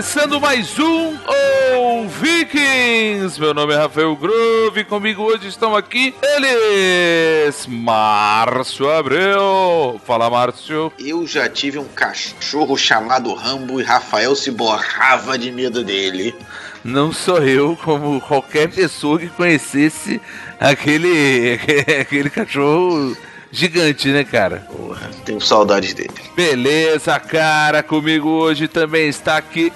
começando mais um O Vikings. Meu nome é Rafael Grove. Comigo hoje estão aqui eles, Márcio Abreu. Fala, Márcio. Eu já tive um cachorro chamado Rambo e Rafael se borrava de medo dele. Não sou eu, como qualquer pessoa que conhecesse aquele, aquele cachorro gigante, né, cara? Porra, tenho saudades dele. Beleza, cara. Comigo hoje também está aqui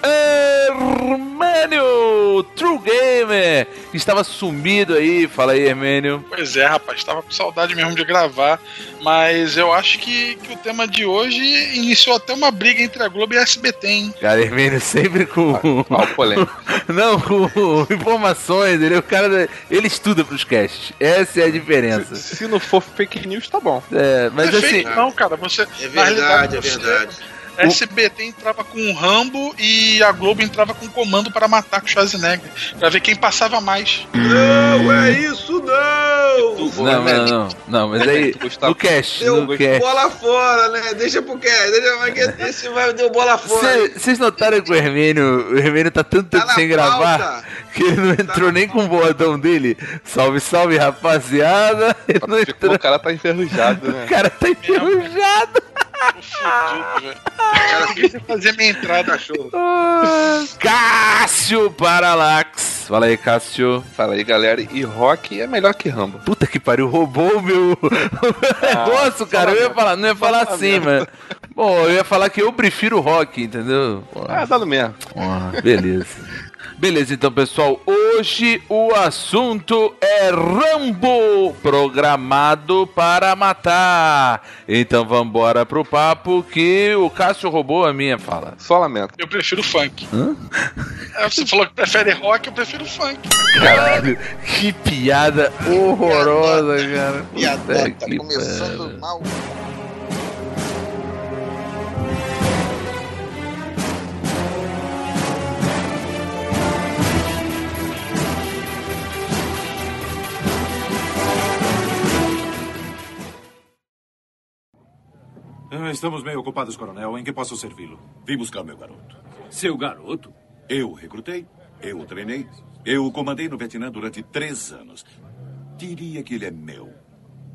Hermênio, True Gamer. Estava sumido aí. Fala aí, Hermênio. Pois é, rapaz. Estava com saudade mesmo de gravar. Mas eu acho que, que o tema de hoje iniciou até uma briga entre a Globo e a SBT, hein? Cara, Hermênio sempre com. Qual polêmica? Não, com informações. Ele, o cara, ele estuda pros casts. Essa é a diferença. Se não for fake news, tá bom. É, mas Não é assim. não, cara. Você, É verdade, é você- verdade. SBT entrava com o Rambo e a Globo entrava com o comando para matar com o Schwarzenegger. Pra ver quem passava mais. Não, é isso não! Não, não, não, não, mas aí. No cast, Deu no cast. bola fora, né? Deixa pro cast, deixa. Esse vai deu bola fora. Vocês notaram que o Hermênio, o Hermênio tá tanto tempo Tá sem gravar pauta. que ele não entrou nem com o bordão dele. Salve, salve, rapaziada. Ele não entrou. o cara tá enferrujado, O né? cara tá enferrujado. Cara, queria fazer minha entrada. Cachorro. Ah, Cássio Paralax. Fala aí, Cássio. Fala aí, galera. E rock é melhor que Rambo. Puta que pariu, roubou o meu, o meu negócio, cara. Eu ia falar, não ia falar assim, mas. Bom, eu ia falar que eu prefiro rock, entendeu? Pô. Ah, dá no mesmo. Ah, beleza. Beleza, então, pessoal. Hoje o assunto é Rambo programado para matar. Então vambora pro papo que o Cássio roubou a minha fala. Só lamento. Eu prefiro funk. Hã? É, você falou que prefere rock, eu prefiro funk. Caralho, que piada horrorosa, cara. Puta que começando mal. Estamos meio ocupados, coronel. Em que posso servi-lo? Vim buscar meu garoto. Seu garoto? Eu o recrutei, eu o treinei, eu o comandei no Vietnã durante três anos. Diria que ele é meu.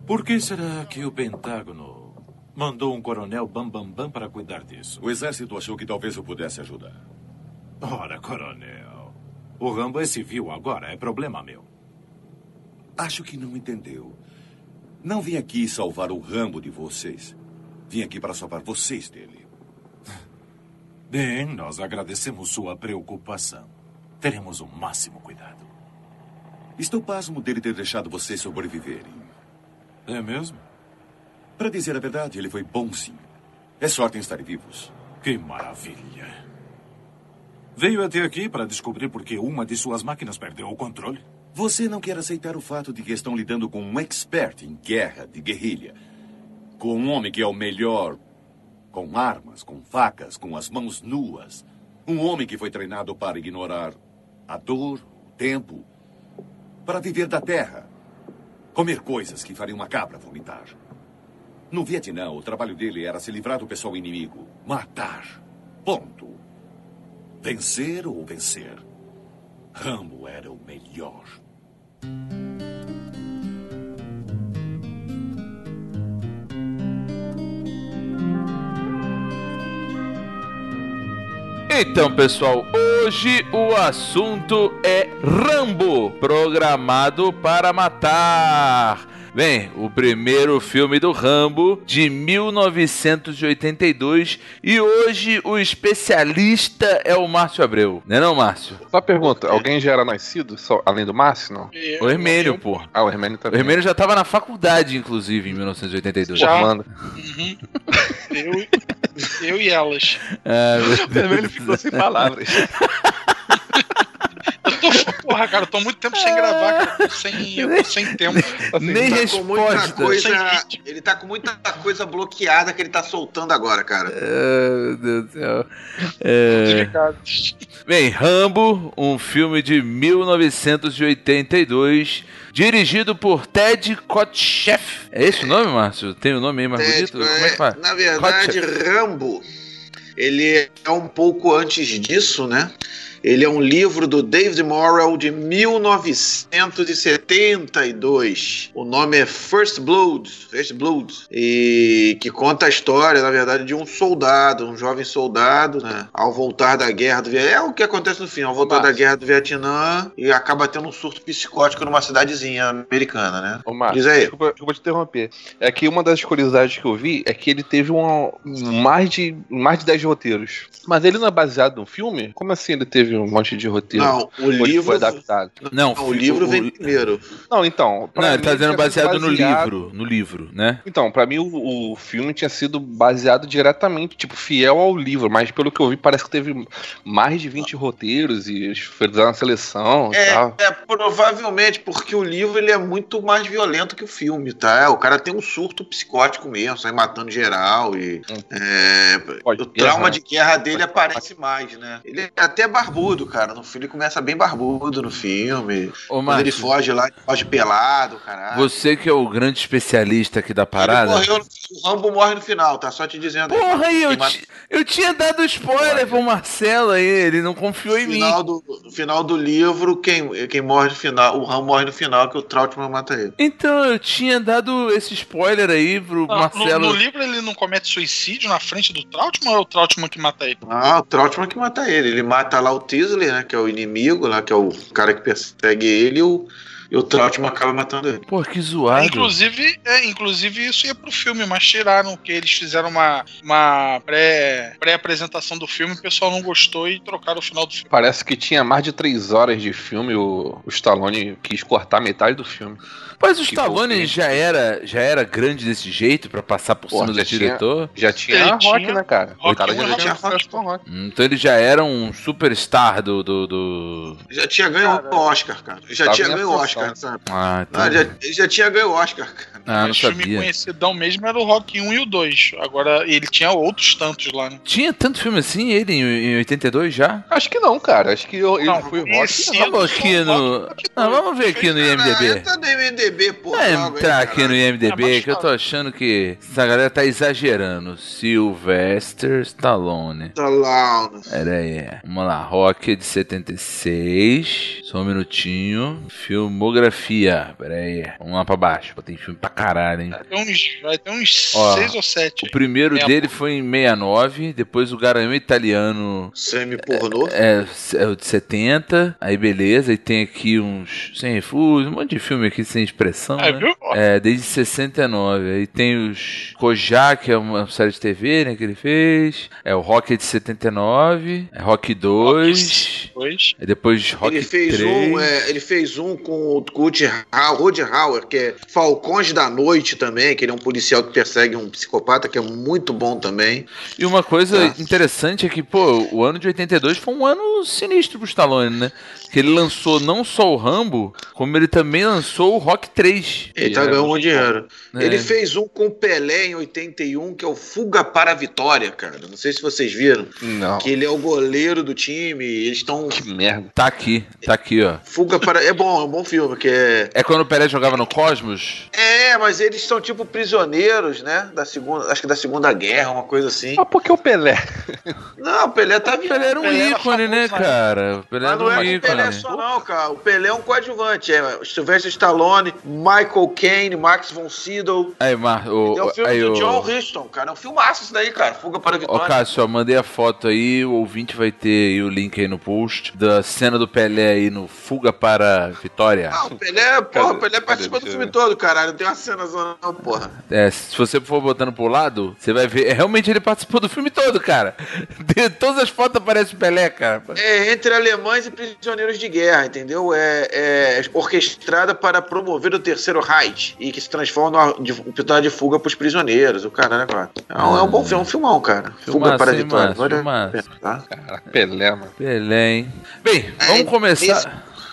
Por que será que o Pentágono mandou um coronel Bambambam Bam Bam para cuidar disso? O exército achou que talvez eu pudesse ajudar. Ora, coronel. O Rambo é civil agora, é problema meu. Acho que não entendeu. Não vim aqui salvar o Rambo de vocês. Vim aqui para salvar vocês dele. Bem, nós agradecemos sua preocupação. Teremos o máximo cuidado. Estou pasmo dele ter deixado vocês sobreviverem. É mesmo? Para dizer a verdade, ele foi bonzinho. É sorte em estarem vivos. Que maravilha. Veio até aqui para descobrir por que uma de suas máquinas perdeu o controle? Você não quer aceitar o fato de que estão lidando com um expert em guerra de guerrilha. Com um homem que é o melhor com armas, com facas, com as mãos nuas. Um homem que foi treinado para ignorar a dor, o tempo, para viver da terra. Comer coisas que fariam uma cabra vomitar. No Vietnã, o trabalho dele era se livrar do pessoal inimigo. Matar. Ponto. Vencer ou vencer. Rambo era o melhor. Então, pessoal, hoje o assunto é Rambo, programado para matar. Bem, o primeiro filme do Rambo de 1982 e hoje o especialista é o Márcio Abreu, né não, Márcio? Só pergunta, alguém já era nascido, só, além do Márcio, não? O Hermênio, eu- pô. Ah, o Hermênio O também. Hermênio já tava na faculdade, inclusive, em 1982. Já. Formando. Uhum. Eu, eu e elas. Ah, meu O Hermênio ficou sem palavras. Eu tô, porra, cara, eu tô muito tempo sem gravar, cara. Eu tô sem, eu tô sem tempo. Nem Tá com muita resposta. coisa. Ele tá com muita coisa bloqueada que ele tá soltando agora, cara. Ah, meu Deus do céu. É... Bem, Rambo, um filme de 1982, dirigido por Ted Kotcheff. É esse o nome, Márcio? Tem o nome aí mais bonito? É, Como é que faz? Na verdade, Rambo. ele é um pouco antes disso, né? Ele é um livro do David Morrell de 1972. O nome é First Blood, First Blood, e que conta a história, na verdade, de um soldado, um jovem soldado, né? Ao voltar da guerra do Vietnã, é o que acontece no fim, ao voltar Márcio. da guerra do Vietnã e acaba tendo um surto psicótico numa cidadezinha americana, né? Ô, Márcio, Diz aí. Desculpa, desculpa te interromper. É que uma das curiosidades que eu vi é que ele teve um, mais, de, mais de 10 roteiros. Mas ele não é baseado num filme? Como assim ele teve um monte de roteiro? Não, o livro foi adaptado. Não, Não, o livro vem primeiro. Não, então. Não, ele tá dizendo sido baseado no baseado- livro. No livro, né? Então, pra mim o, o filme tinha sido baseado diretamente, tipo, fiel ao livro, mas pelo que eu vi, parece que teve mais de 20 roteiros e eles fizeram uma seleção e É, tal. é, provavelmente, porque o livro ele é muito mais violento que o filme, tá? O cara tem um surto psicótico mesmo, sai matando geral e. Hum. é, Pode o trauma de guerra dele aparece mais, né? Ele é até barbudo, cara. No filme ele começa bem barbudo no filme. Ô, Quando ele foge lá, ele foge pelado, caralho. você que é o grande especialista aqui da Ele parada. morreu, o Rambo morre no final, tá? Só te dizendo. Porra, aí, eu, mata- eu tinha dado spoiler pro Marcelo aí, ele não confiou em no mim. final do, no final do livro, quem, quem morre no final, o Rambo morre no final, que o Trautmann mata ele. Então, eu tinha dado esse spoiler aí pro no, Marcelo. no livro ele não comete suicídio na frente do Trautmann ou é o Trautmann que mata ele? Ah, o Trautmann que mata ele. Ele mata lá o Tisley, né? Que é o inimigo lá, que é o cara que persegue ele, e o, e o Trautmann acaba matando ele. Pô, que zoado. Inclusive, é, inclusive isso ia pro filme, mas tiraram que eles fizeram uma, uma pré- pré-apresentação do filme, o pessoal não gostou e trocaram o final do filme. Parece que tinha mais de 3 horas de filme, o, o Stallone quis cortar metade do filme. Mas o Stallone já era, já era grande desse jeito pra passar por Pô, cima do já tinha- diretor? Já tinha Ele rock, tinha- né, cara? Rock o cara já e tinha Rock rock. Então ele já era um superstar do. do, do... Já tinha ganho o Oscar, cara. Já tava tinha ganho o. Oscar, sabe? Ah, então... Ah, já, ele já tinha ganho o Oscar, cara. ah, não o filme sabia. conhecidão mesmo era o Rock 1 e o 2. Agora ele tinha outros tantos lá, né? Tinha tanto filme assim, ele, em, em 82 já? Acho que não, cara. Acho que eu, ele Não, foi rock. conhecido. Vamos aqui no. Ah, vamos ver aqui no Cara, IMDB. entra no IMDB, pô. Vai entrar aqui no. É, IMDB mas que eu tô achando que essa galera tá exagerando. Sylvester Stallone. Tá lá, né? Pera aí. Vamos lá. Rock de 76. Só um minutinho. Filmografia. Pera aí. Vamos lá pra baixo. Pô, Tem filme pra caralho, hein? Tem uns, vai ter uns Ó, 6 ou 7. O primeiro É dele foi em 69. Depois o Garanhão Italiano. Semi-pornô. É, é o de 70. Aí beleza. E tem aqui uns. Sem refúgio. Um monte de filme aqui sem expressão. É, né? É, desde 69. Aí tem os Kojak, que é uma série de TV, né, que ele fez. É o Rock de 79. É Rock 2. dois. Aí depois Rock Ele fez 3. um, é, ele fez um com o Rutger Hauer, que é Falcões da Noite também, que ele é um policial que persegue um psicopata, que é muito bom também. E uma coisa Tá. interessante é que, pô, o ano de 82 foi um ano sinistro pro Stallone, né? Que ele lançou não só o Rambo, como ele também lançou o Rock 3. Ele tá é ganhando muito muito dinheiro. É. Ele fez um com o Pelé em 81, que é o Fuga para a Vitória, cara. Não sei se vocês viram. Não. Que ele é o goleiro do time, eles estão. Que merda. Tá aqui, tá aqui, ó. Fuga para. É bom, é um bom filme, que é. É quando o Pelé jogava no Cosmos? É, mas eles são tipo prisioneiros, né? Da segunda, acho que da Segunda Guerra, uma coisa assim. Mas por que o Pelé? Não, o Pelé tá O Pelé era um Pelé era ícone, né, famoso, né? cara? O Pelé Mas era não um é o Pelé ícone. só não, cara. O Pelé é um coadjuvante. É Sylvester Stallone, Michael Caine, Max von Sydow. Aí, Mar... o, É o filme aí, do o... John Huston, cara. É um filmaço isso daí, cara. Fuga para a Ó, Vitória. Cássio, ó, mandei a foto aí, o ouvinte vai ter aí o link aí no post da cena do Pelé aí no Fuga para a Vitória. Ah, o Pelé, porra, o Pelé participa do filme todo, caralho. Não tem uma cena não, porra. É, se você for botando pro lado, você vai ver. Realmente ele participou do filme todo, cara. De todas as fotos aparece o Pelé, cara. É entre alemães e prisioneiros de guerra, entendeu? É, é orquestrada para promover o terceiro Reich e que se transforma no de, episódio de fuga pros prisioneiros. O caralho, cara. É um, é um bom filme, é um filmão, cara. Fuga para a Vitória. Filmaço. tá? Cara, Pelé, mano. Pelé, hein? Bem, vamos É, começar. esse-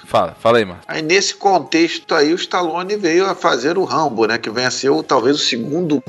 Fala, fala aí, mano. Aí nesse contexto aí o Stallone veio a fazer o Rambo, né? Que vem a ser o, talvez o segundo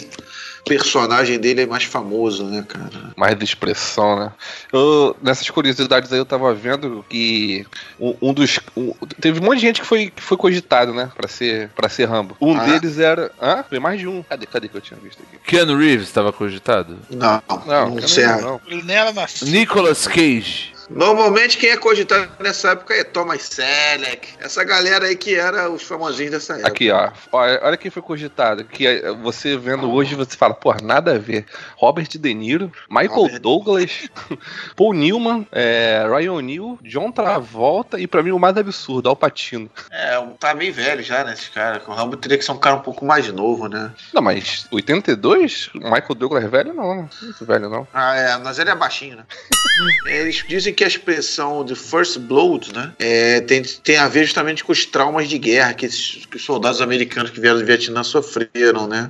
personagem dele é mais famoso, né, cara? Mais de expressão, né? Eu, nessas curiosidades aí eu tava vendo que um, um dos. um- teve um monte de gente que foi, que foi cogitado, né? Pra ser, pra ser Rambo. Um Ah. deles era. Hã? Foi mais de um. Cadê, cadê que eu tinha visto aqui? Keanu Reeves estava cogitado? Não, Não, não, não, não. Ele nem era nascido. Nicolas Cage. Normalmente quem é cogitado nessa época é Thomas Selleck. Essa galera aí que era os famosinhos dessa época. Aqui, ó. Olha, olha quem foi cogitado. Que é, você vendo hoje, você fala, pô, nada a ver. Robert De Niro, Michael Robert- Douglas, Paul Newman, é, Ryan O'Neill, John Travolta e pra mim o mais absurdo, Al Pacino. É, tá meio velho já, né, esse cara. O Rambo teria que ser um cara um pouco mais novo, né? Não, mas 82? O Michael Douglas velho não, né? Muito velho não. Ah, é, mas ele é baixinho, né? Eles dizem que a expressão de First Blood, né, é, tem, tem a ver justamente com os traumas de guerra que, esses, que os soldados americanos que vieram do Vietnã sofreram, né?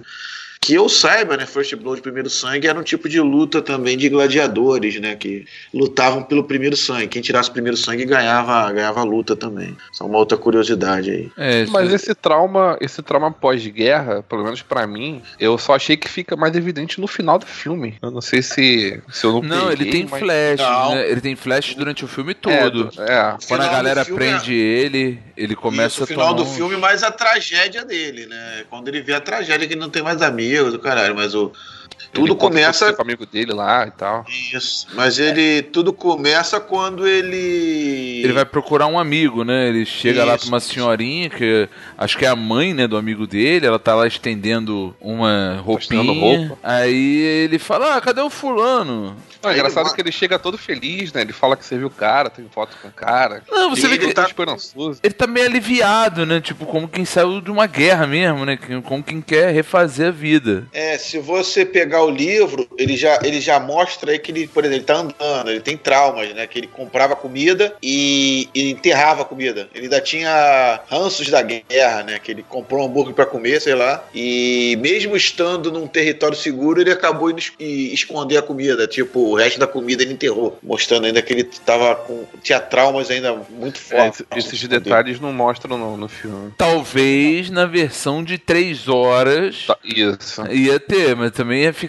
Que eu saiba, né, First Blood, Primeiro Sangue, era um tipo de luta também de gladiadores, né, que lutavam pelo primeiro sangue. Quem tirasse o primeiro sangue ganhava, ganhava a luta também. É uma outra curiosidade aí. É, Mas esse trauma, esse trauma pós-guerra, pelo menos pra mim, eu só achei que fica mais evidente no final do filme. Eu não sei se, se eu não Não, ele peguei, tem mas- flash, Não. né? Ele tem flash durante o filme É, todo. É, Quando a galera prende ele, ele começa Isso, o a final tomar do filme, mais a tragédia dele, né? Quando ele vê a tragédia que ele não tem mais amigos, do caralho, mas o. Tudo ele começa. com o amigo dele lá e tal. Isso. Mas ele. Tudo começa quando ele. Ele vai procurar um amigo, né? Ele chega lá Isso. pra uma senhorinha, que acho que é a mãe, né, do amigo dele. Ela tá lá estendendo uma roupinha. roupa. Aí ele fala: Ah, cadê o fulano? Não, é Aí engraçado ele- que ele chega todo feliz, né? Ele fala que você viu o cara, tem foto com o cara. Não, você E vê ele que Tá tá- esperançoso. ele tá meio aliviado, né? Tipo, como quem saiu de uma guerra mesmo, né? Como quem quer refazer a vida. É, se você pegar o livro, ele já, ele já mostra aí que ele, por exemplo, ele tá andando, ele tem traumas, né? Que ele comprava comida e, e enterrava a comida. Ele ainda tinha ranços da guerra, né? Que ele comprou um hambúrguer pra comer, sei lá. E mesmo estando num território seguro, ele acabou indo es- esconder a comida. Tipo, o resto da comida ele enterrou. Mostrando ainda que ele tava com. tinha traumas ainda muito É, fortes. esse- esses detalhes não mostram no, no filme. Talvez na versão de três horas Tá, Isso. ia ter, mas também ia ficar,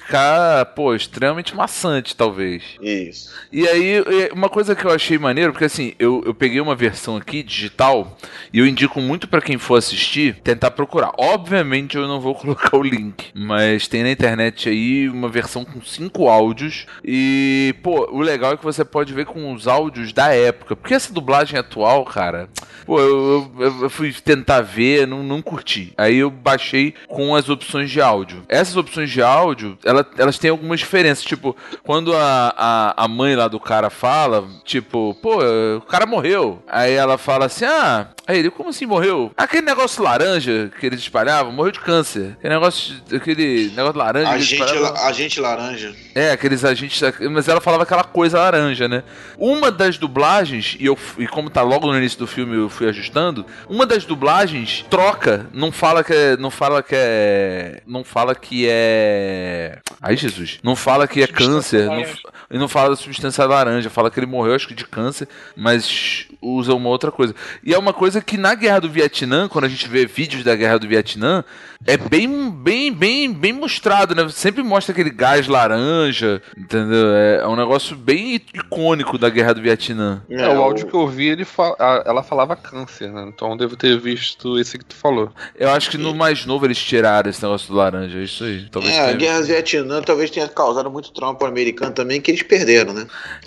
pô, extremamente maçante, talvez. Isso. E aí, uma coisa que eu achei maneiro, porque assim, eu, eu peguei uma versão aqui digital e eu indico muito pra quem for assistir tentar procurar. Obviamente eu não vou colocar o link, mas tem na internet aí uma versão com cinco áudios e, pô, o legal é que você pode ver com os áudios da época, porque essa dublagem atual, cara, pô, eu, eu- eu fui tentar ver, não, não curti. Aí eu baixei com as opções de áudio. Essas opções de áudio, ela- elas têm algumas diferenças, tipo, quando a, a, a mãe lá do cara fala, tipo, pô, o cara morreu. Aí ela fala assim, ah, aí ele, como assim morreu? Aquele negócio laranja que eles espalhavam, morreu de câncer. Aquele negócio, aquele negócio laranja Agente, la- agente laranja. É, aqueles agentes. Mas ela falava aquela coisa laranja, né? Uma das dublagens, e, eu, e como tá logo no início do filme, eu fui ajustando. Uma das dublagens troca, não fala que é. Não fala que é. Não fala que é. Ai, Jesus. Não fala que é câncer. Não, e não fala da substância laranja. Fala que ele morreu, acho que de câncer, mas usa uma outra coisa. E é uma coisa que na guerra do Vietnã, quando a gente vê vídeos da guerra do Vietnã, é bem, bem, bem, bem mostrado, né? Sempre mostra aquele gás laranja, entendeu? É, é um negócio bem icônico da guerra do Vietnã. É, o áudio que eu vi, ele fa- a- ela falava câncer, né? Então eu devo ter visto esse que tu falou. Eu acho que no mais novo eles tiraram esse negócio do laranja, é isso aí. Talvez É, a tenha- guerra do Vietnã talvez tenha causado muito trauma para o americano também, que eles perderam, né?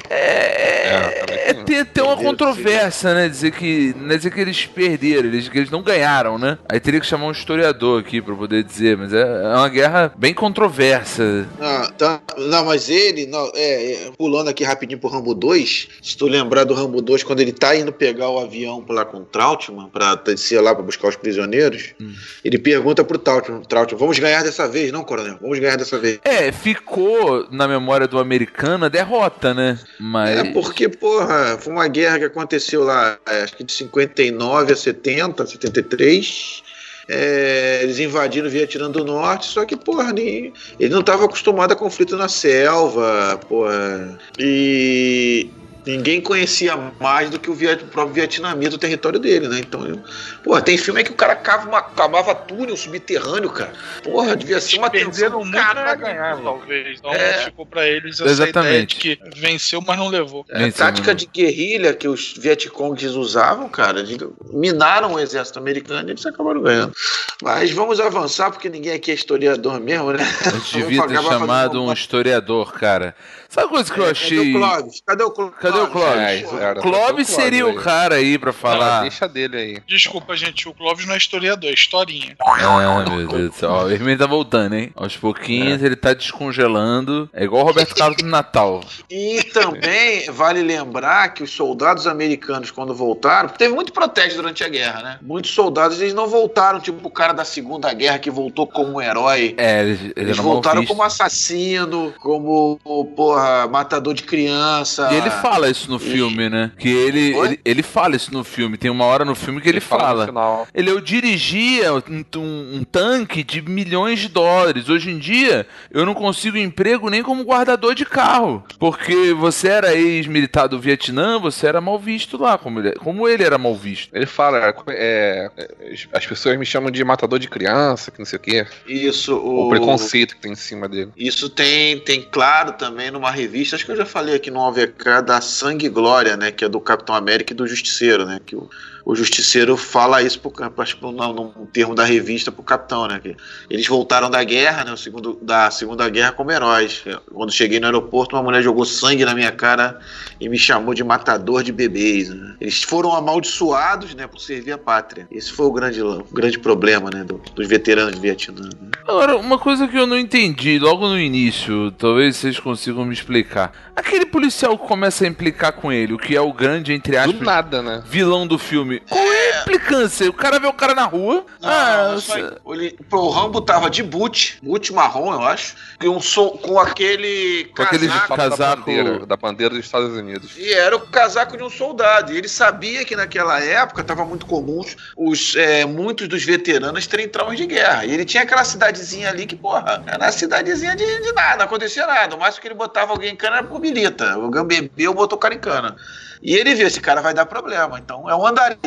É, também é tem- ter, ter uma controvérsia, né? Dizer que, não é dizer que eles perderam, eles, que eles não ganharam, né? Aí teria que chamar um historiador aqui pra poder dizer, mas é, é uma guerra bem controversa. Ah, tá. Não, mas ele, não, é, é, pulando aqui rapidinho pro Rambo 2, se tu lembrar do Rambo 2, quando ele tá indo pegar o avião lá com o Trautmann, pra descer lá pra buscar os prisioneiros, Hum. ele pergunta pro Trautmann, Trautmann, vamos ganhar dessa vez, não, coronel? Vamos ganhar dessa vez. É, ficou na memória do americano a derrota, né? Mas. É porque, porra, foi uma guerra que aconteceu lá, é, acho que de 59 a 70, 73. É, eles invadiram o Vietnã do Norte, só que, porra, nem, ele não estava acostumado a conflito na selva, porra. E Ninguém conhecia mais do que o, Viet, o próprio vietnamita, o território dele, né? Então, eu, porra, tem filme aí que o cara cava uma, cavava túnel subterrâneo, cara. Porra, devia ser uma tensão muito do pra caralho, ganhar, mano. talvez. Então É. ficou pra eles essa Exatamente. ideia de que venceu, mas não levou. É, Venceu, tática de guerrilha que os Vietcongs usavam, cara, de- minaram o exército americano e eles acabaram ganhando. Mas vamos avançar, porque ninguém aqui é historiador mesmo, né? A gente devia ter chamado um historiador, cara. Sabe a coisa que eu Cadê achei. o Clóvis? Cadê o Clóvis? Cadê o Clóvis? É, era, Clóvis Clóvis seria o cara aí pra falar. deixa dele aí. Desculpa, gente, o Clóvis não é historiador, é historinha. Ah, meu Deus do céu. O Hermínio tá voltando, hein? Aos pouquinhos ele tá descongelando. É igual o Roberto Carlos no Natal. E também vale lembrar que os soldados americanos, quando voltaram, teve muito protesto durante a guerra, né? Muitos soldados eles não voltaram, tipo o cara da Segunda Guerra que voltou como um herói. É, eles, eles Eles voltaram como assassino, como, porra, matador de criança. E ele fala isso no filme, né? Que ele, ele, ele fala isso no filme. Tem uma hora no filme que ele, no fala. final. Ele, eu dirigia um, um- um tanque de milhões de dólares. Hoje em dia, eu não consigo emprego nem como guardador de carro. Porque você era ex-militar do Vietnã, você era mal visto lá, como ele, como ele era mal visto. Ele fala, é, é, as pessoas me chamam de matador de criança, que não sei o quê. Isso, O, o, preconceito que tem em cima dele. Isso tem, tem claro também numa revista, acho que eu já falei aqui no OVK, da Sangue e Glória, né? Que é do Capitão América e do Justiceiro, né? Que o, o Justiceiro fala isso, pro, acho num, termo da revista pro Capitão, né? Que eles voltaram da guerra, né? O segundo, da Segunda Guerra como heróis. Quando cheguei no aeroporto, uma mulher jogou sangue na minha cara e me chamou de matador de bebês. né? Eles foram amaldiçoados, né? Por servir a pátria. Esse foi o grande, o grande problema, né? do- dos veteranos de Vietnã. né? Agora, uma coisa que eu não entendi logo no início, talvez vocês consigam me explicar. Aquele policial que começa a implicar com ele, o que é o grande, entre Do aspas, nada, né? vilão do filme. Qual é a implicância? O cara vê o cara na rua. ah, Não, só- cê- ele- o Rambo tava de boot, boot marrom, eu acho, e um sol, com aquele Com aquele casaco. Da Casaco- bandeira, da bandeira dos Estados Unidos. E era o casaco de um soldado. E ele sabia que naquela época estava muito comum os, é, muitos dos veteranos terem traumas de guerra. E ele tinha aquela cidadezinha ali que, porra, era uma cidadezinha de, de nada, não acontecia nada. O máximo que ele botava alguém em cana era por milita. O Gam bebeu, botou o cara em cana. E ele viu, esse cara vai dar problema. Então é um andarilho.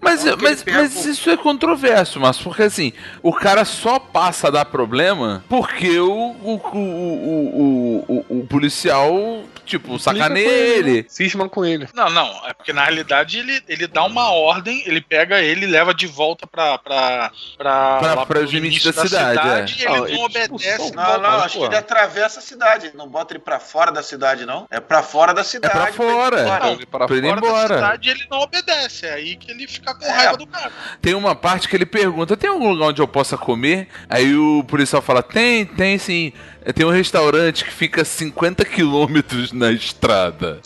Mas, Então, mas, mas isso é controverso, mas porque assim, o cara só passa a dar problema porque o, o, o, o, o, o policial, tipo, sacaneia ele. Cismam com ele. Não, não, é porque na realidade ele, ele dá uma ordem, ele pega ele e leva de volta pra. pra, pra, Pra- lá pra os limites início da cidade, e ele Não, não, ele obedece. expulsou- e Não, não, mas, acho pô. que ele atravessa a cidade. Não bota ele pra fora da cidade, não. É pra fora da cidade. pra fora. ele ir Não, Ele para pra ele ir Fora da embora. cidade ele não obedece, é aí que ele fica com É. raiva do cara. Tem uma parte que ele pergunta: tem algum lugar onde eu possa comer? Aí o policial fala: tem, tem sim. Tem um restaurante que fica 50 quilômetros na estrada.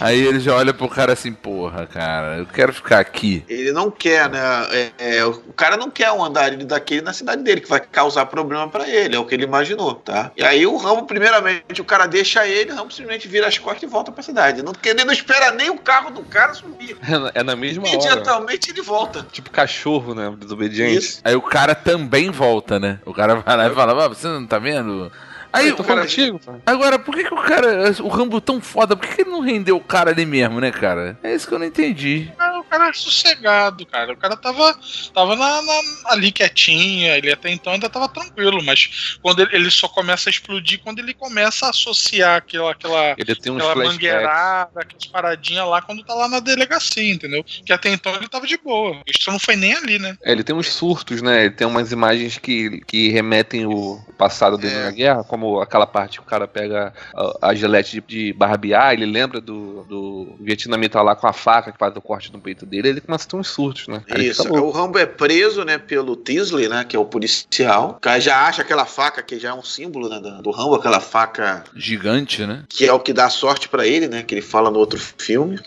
Aí ele já olha pro cara assim: porra, cara, eu quero ficar aqui. Ele não quer, né? É, é, o cara não quer um andarilho daquele na cidade dele, que vai causar problema pra ele, é o que ele imaginou, tá? E aí o Rambo, primeiramente, o cara deixa ele, o Rambo simplesmente vira as costas e volta pra cidade. Não, porque ele não espera nem o carro do cara subir. É na- É na mesma hora. Imediatamente ele volta. Tipo cachorro, né? Desobediente. Isso. Aí o cara também volta, né? O cara vai lá e fala: ah, você não tá vendo? Aí tô cara. contigo, pô. Agora, por que, que o cara. O Rambo tão foda, por que, que ele não rendeu o cara ali mesmo, né, cara? É isso que eu não entendi. Ah, cara sossegado, cara. O cara tava, tava na, na- ali quietinho, ele até então ainda tava tranquilo, mas quando ele, ele só começa a explodir quando ele começa a associar aquela, aquela, Ele tem aquela mangueirada, aquelas paradinhas lá quando tá lá na delegacia, entendeu? Que até então ele tava de boa. Isso não foi nem ali, né? É, ele tem uns surtos, né? Ele tem umas imagens que, que remetem o passado dele É. na guerra, como aquela parte que o cara pega a, a gilete de, de barbear, ele lembra do, do vietnamita lá com a faca que faz o corte no peito dele, ele começa a ter uns surtos, né? Aí Isso. louco. O Rambo é preso, né, pelo Tisley, né, que é o policial. O cara já acha aquela faca que já é um símbolo né, do Rambo, aquela faca Gigante, né? que é o que dá sorte pra ele, né? Que ele fala no outro filme.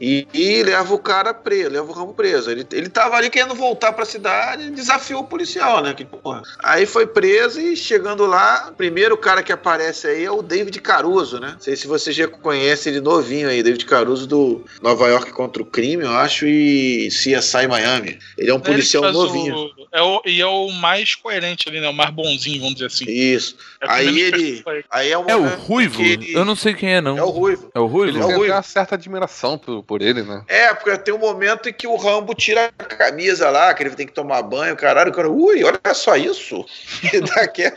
E, e leva o cara preso, leva o Rambo preso. Ele, ele tava ali querendo voltar pra cidade e desafiou o policial, né? Que, porra. Aí foi preso e chegando lá, o primeiro cara que aparece aí é o David Caruso, né? Não sei se você já conhece ele novinho aí, David Caruso do Nova York contra o Crime, eu acho. Acho, e CSI Miami. Ele é um policial Ele faz novinho. O, é o, e é o mais coerente ali, né? O mais bonzinho, vamos dizer assim. Isso. É Aí ele. Aí é, um É o momento Ruivo? ele- Eu não sei quem é, não. É o Ruivo. É o Ruivo? Ele É o Ruivo. uma certa admiração por, por ele, né? É, porque tem um momento em que o Rambo tira a camisa lá, que ele tem que tomar banho, caralho, o cara, ui, olha só isso. E dá aquela-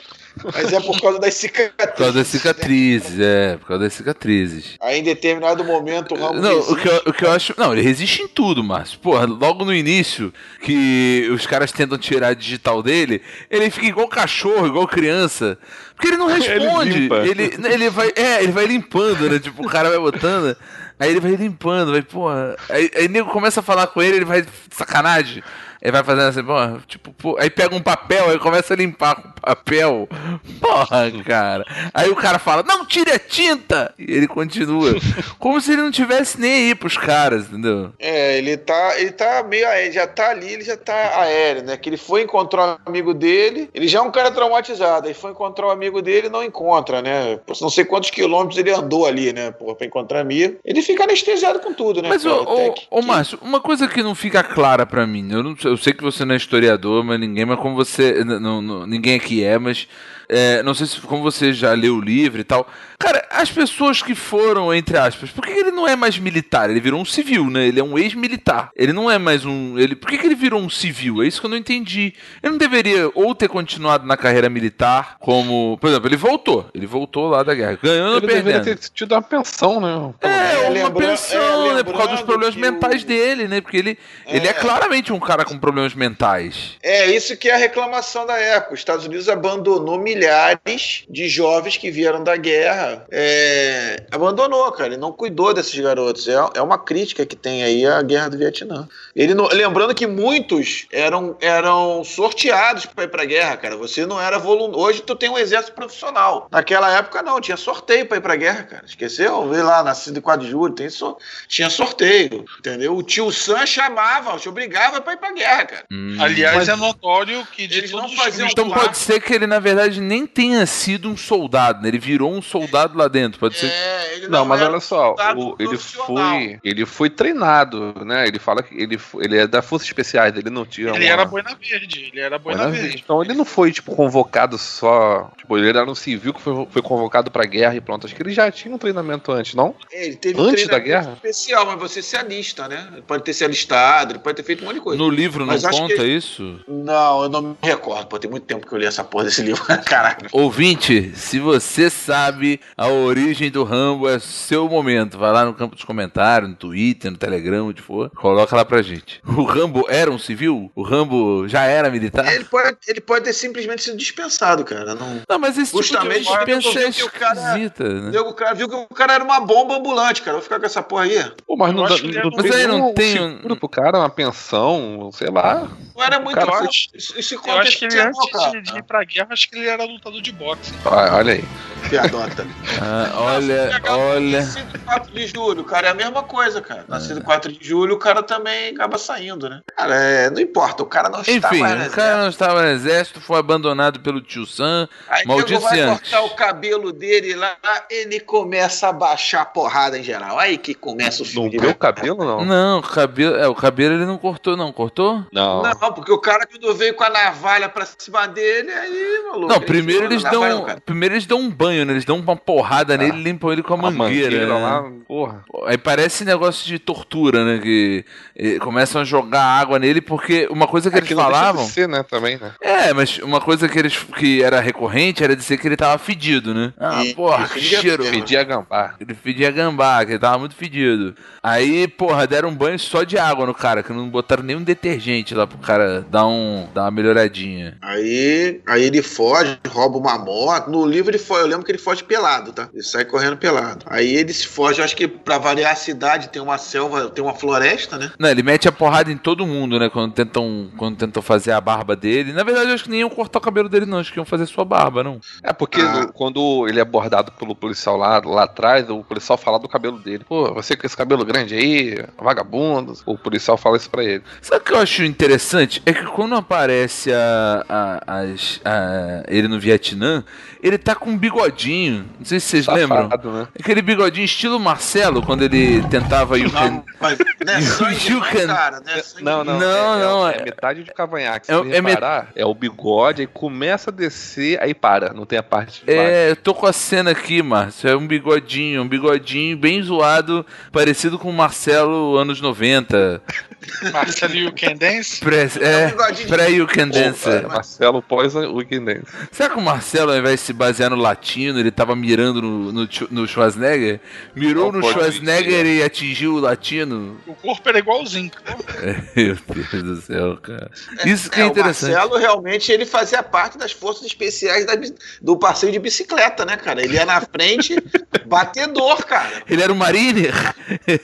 Mas é por causa das cicatrizes. Por causa das cicatrizes, é, por causa das cicatrizes. Aí em determinado momento o Rambo Não, o que, eu, o que eu acho. Não, ele resiste em tudo, Márcio. Porra, logo no início, que os caras tentam tirar a digital dele, ele fica igual cachorro, igual criança. Porque ele não responde. limpa. ele, ele vai. É, ele vai limpando, né? Tipo, o cara vai botando. Aí ele vai limpando, vai, porra. Aí, aí o nego começa a falar com ele, ele vai. Sacanagem. Ele vai fazendo assim, porra, tipo, pô, aí pega um papel, aí começa a limpar com papel. Porra, cara. Aí o cara fala, não, tire a tinta! E ele continua. Como se ele não tivesse nem aí pros caras, entendeu? É, ele tá, ele tá meio aéreo, já tá ali, ele já tá aéreo, né? Que ele foi encontrar um amigo dele, ele já é um cara traumatizado, aí foi encontrar o um amigo dele e não encontra, né? Não sei quantos quilômetros ele andou ali, né? Porra, pra encontrar amigo. Ele fica anestesiado com tudo, né? Mas, cara? ô, ô, que- ô, Márcio, uma coisa que não fica clara pra mim, eu, não, eu sei que você não é historiador, mas ninguém, mas como você, não, não- ninguém aqui é, mas é, não sei se como você já leu o livro e tal. Cara, as pessoas que foram, entre aspas, por que ele não é mais militar? Ele virou um civil, né? Ele é um ex-militar. Ele não é mais um. Ele, por que, que ele virou um civil? É isso que eu não entendi. Ele não deveria ou ter continuado na carreira militar, como. Por exemplo, ele voltou. Ele voltou lá da guerra. Ganhando ou Ele deveria perdendo. ter tido uma pensão, né? É, É, uma lembra- pensão, é, né? Por causa dos problemas mentais o- dele, né? Porque ele é. ele é claramente um cara com problemas mentais. É isso que é a reclamação da época. Os Estados Unidos abandonou milhares de jovens que vieram da guerra. É, abandonou, cara. Ele não cuidou desses garotos. É, é uma crítica que tem aí a guerra do Vietnã. Ele não- lembrando que muitos eram, eram sorteados para ir pra guerra, cara. Você não era voluntário. Hoje tu tem um exército profissional. Naquela época não, tinha sorteio para ir pra guerra, cara. Esqueceu? Vê lá, nascido em 4 de julho, tem sor... tinha sorteio, entendeu? O tio Sam chamava, te obrigava para ir pra guerra, cara. Hum. Aliás, é notório que de Eles não todos os faziam filmes Então pode ser que ele, na verdade, nem tenha sido um soldado, né? Ele virou um soldado lá dentro. Pode ser. É, ele Não, mas era olha só, o- ele foi, ele foi treinado, né? Ele fala que ele, ele é da Forças Especiais, ele não tinha Ele uma- era boina verde, ele era boina, Boina verde. Verde. Então ele não foi, tipo, convocado só. Tipo, ele era um civil que foi, foi convocado pra guerra e pronto. Acho que ele já tinha um treinamento antes, não? É, ele teve um Antes da treinamento guerra? especial, mas você se alista, né? Ele pode ter se alistado, ele pode ter feito um monte de coisa. No livro não Mas acho conta que- isso? Não, eu não me recordo. Pô, tem muito tempo que eu li essa porra desse livro. Caralho. Ouvinte, se você sabe a origem do Rambo, é seu momento. Vai lá no campo dos comentários, no Twitter, no Telegram, onde for. Coloca lá pra gente. O Rambo era um civil? O Rambo já era militar? Ele pode, ele pode ter simplesmente sido dispensado, cara. Não... Não, mas esse tipo de Justamente porque eu dispensa é vi que o cara- esquisita, né? O cara viu que o cara era uma bomba ambulante, cara. Vou ficar com essa porra aí. Pô, mas não, acho dá- não, um- Mas aí não um tem um- seguro pro cara, uma pensão, sei lá. Não era muito cara Isso, isso Eu acho que ele, antes cara. de, de ir pra guerra, acho que ele era lutador de boxe. Ah, olha aí. Piadota. Ah, olha, olha. Nascido 4 de julho, cara, é a mesma coisa, cara. Nascido 4 de julho, o cara também acaba saindo, né? Cara, é, não importa, o cara não está Enfim, mais no o cara exército. não estava no exército, foi abandonado pelo tio Sam. Aí maldito vai cortar o cabelo dele lá, ele começa a baixar a porrada em geral. Aí que começa o filme de meu cabelo, não. Não, o cabelo, é, o cabelo ele não cortou, não. Cortou? Não. Não, porque o cara quando veio com a navalha pra cima dele, aí, maluco. Não, primeiro eles dão, primeiro eles dão um banho, né? Eles dão uma porrada nele e limpam ele com a A mangueira. mangueira né? lá, porra. Aí parece negócio de tortura, né? Que eh, começam a jogar água nele porque uma coisa que eles Aquilo deixa de falavam. ser, né, também, né? É, mas uma coisa que eles que era recorrente era dizer que ele tava fedido, né? Ah, E- porra, que cheiro. ter, Pedir a gambá. Ele fedia gambá, que ele tava muito fedido. Aí, porra, deram um banho só de água no cara, que não botaram nenhum detergente lá pro cara dar, um, dar uma melhoradinha. Aí, aí ele foge, rouba uma moto. No livro ele foge, eu lembro que ele foge pelado, tá? Ele sai correndo pelado. Aí ele se foge, acho que pra variar a cidade tem uma selva, tem uma floresta, né? Não, ele mete a porrada em todo mundo, né? Quando tentam, quando tentam fazer a barba dele. Na verdade, eu acho que nem iam cortar o cabelo dele, não. Acho que iam fazer sua barba, não. É, porque Ah. quando ele é abordado pelo policial lá, lá atrás, o policial fala do cabelo dele. Pô, você com esse cabelo grande aí, vagabundo. O policial fala isso pra ele. Sabe o que eu acho interessante? É que quando aparece a, a- as, a- ele no Vietnã, ele tá com um bigodinho. Não sei se vocês Safado, lembram. né? Aquele bigodinho estilo Marcelo, quando ele tentava Can. Não, mas não é sangue, cara. Não é sangue, Não, não, Não, é, não, é, é- é metade de cavanhaque. é- Se você é met- é o bigode, aí começa a descer, aí para, não tem a parte de baixo. É, eu tô com a cena aqui, Márcio. É um bigodinho, um bigodinho bem zoado, parecido com o Marcelo anos 90. Marcelo You Can Dance? Pré, é, de- pré-You Can É, Dancer. Marcelo pós o Weekend Dance. Será que o Marcelo, ao invés de se basear no latino, ele tava mirando no, no, no Schwarzenegger? Mirou Não no Schwarzenegger e atingiu o latino? O corpo era igualzinho. Meu Deus do céu, cara. Isso que é, É, o interessante. Marcelo realmente ele fazia parte das forças especiais da do passeio de bicicleta, né, cara? Ele ia na frente, batedor, cara. Ele era o Mariner?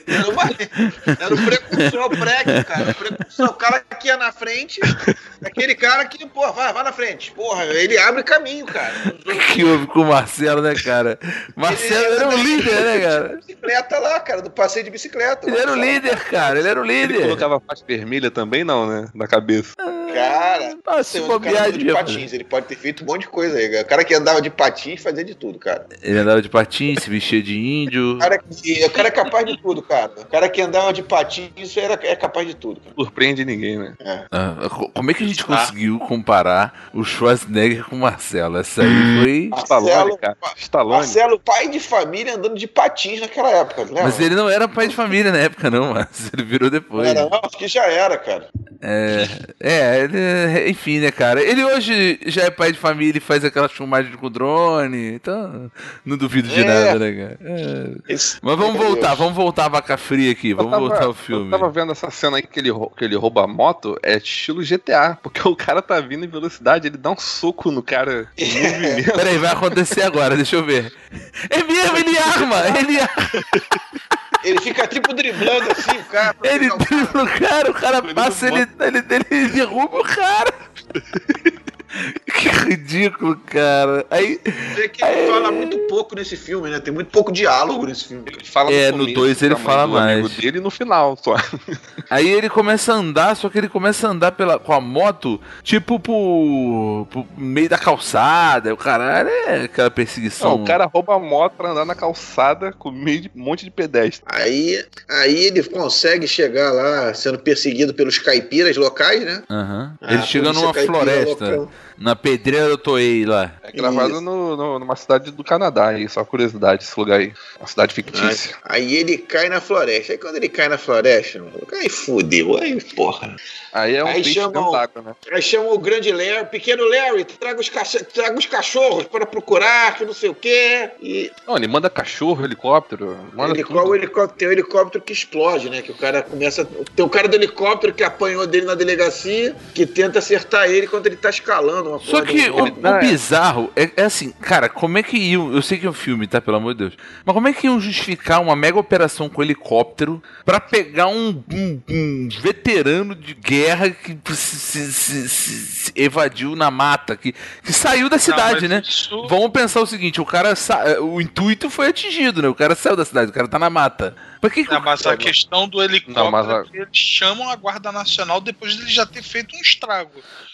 Era, uma, era o precursor, o preg, cara. O cara que ia na frente, aquele cara que, pô, vai, vai na frente. Porra, ele abre caminho, cara. O que houve com o Marcelo, né, cara? Marcelo Ele era o líder, né, cara? Bicicleta lá, cara, do passeio de bicicleta. Ele era o líder, cara. Ele era o Ele líder. colocava faixa vermelha também, não, né? Na cabeça. Cara, Ah, se o cara de patins, ele pode ter feito um monte de coisa aí. cara. O cara que andava de patins fazia de tudo, cara. Ele andava de patins, se vestia de índio. O cara, que- o cara é capaz de tudo, cara. O cara que andava de patins era, é capaz de tudo, cara. Surpreende ninguém, né? Ah, co- como é que a gente conseguiu comparar o Schwarzenegger com o Marcelo? Essa aí foi. Stallone, Marcelo, cara. Stallone. Marcelo, pai de família andando de patins naquela época, lembra? Mas ele não era pai de família na época, não, mas ele virou depois. era, não, acho que já era, cara. É, é, ele, enfim, né, cara? Ele hoje já é pai de família e faz aquelas filmagens com drone, então não duvido de É. nada, né, cara? É. Mas vamos voltar, Deus. vamos voltar a vaca fria aqui, Eu vamos tava- voltar ao filme. Eu tava vendo essa cena aí que ele, que ele rouba a moto, é estilo GTA, porque o cara tá vindo em velocidade, ele dá um soco no cara em movimento. Peraí, vai acontecer agora, deixa eu ver. É mesmo, ele arma, ele arma, Ele fica tipo driblando assim, o cara. ele pegar o cara. dribla o cara, o cara passa, ele, ele, ele derruba o cara. Que ridículo, cara. Aí, Vê que ele fala muito pouco nesse filme, né? Tem muito pouco diálogo nesse filme. Ele fala É, no começo dois ele da mãe fala do amigo mais. dele no final só. Aí ele começa a andar, só que ele começa a andar pela, com a moto, tipo, pro, pro meio da calçada. O caralho é aquela perseguição. Não, o cara rouba a moto pra andar na calçada com meio de, um monte de pedestre. Aí, aí ele consegue chegar lá sendo perseguido pelos caipiras locais, né? Ah, Ele chega numa floresta, local. Na pedreira do Toei lá. Gravado Isso. no, no- numa cidade do Canadá aí, só curiosidade, esse lugar aí. Uma cidade fictícia. Aí ele cai na floresta. Aí quando ele cai na floresta, aí fudeu. Aí, porra. Aí é um Aí chamam- né? Aí chama o grande Larry, pequeno Larry, traga os, traga os cachorros para procurar, que não sei o quê. E Não, ele manda cachorro, helicóptero, manda ele, tudo. o helicóptero, tem o helicóptero que explode, né? Que o cara começa. Tem o cara do helicóptero que apanhou dele na delegacia, que tenta acertar ele quando ele tá escalando uma Só que o, o é. É, é assim, cara, como é que iam. Eu sei que é um filme, tá? Pelo amor de Deus. Mas como é que iam justificar uma mega operação com helicóptero pra pegar um, um- um veterano de guerra que se, se- se- se- evadiu na mata, que, que saiu da cidade, mas né? isso- Vamos pensar o seguinte: o cara. sa- O intuito foi atingido, né? O cara saiu da cidade, o cara tá na mata. Pra que, que É, o mas a questão do helicóptero Não, mas a- é que eles chamam a Guarda Nacional depois de ele já ter feito um estrago.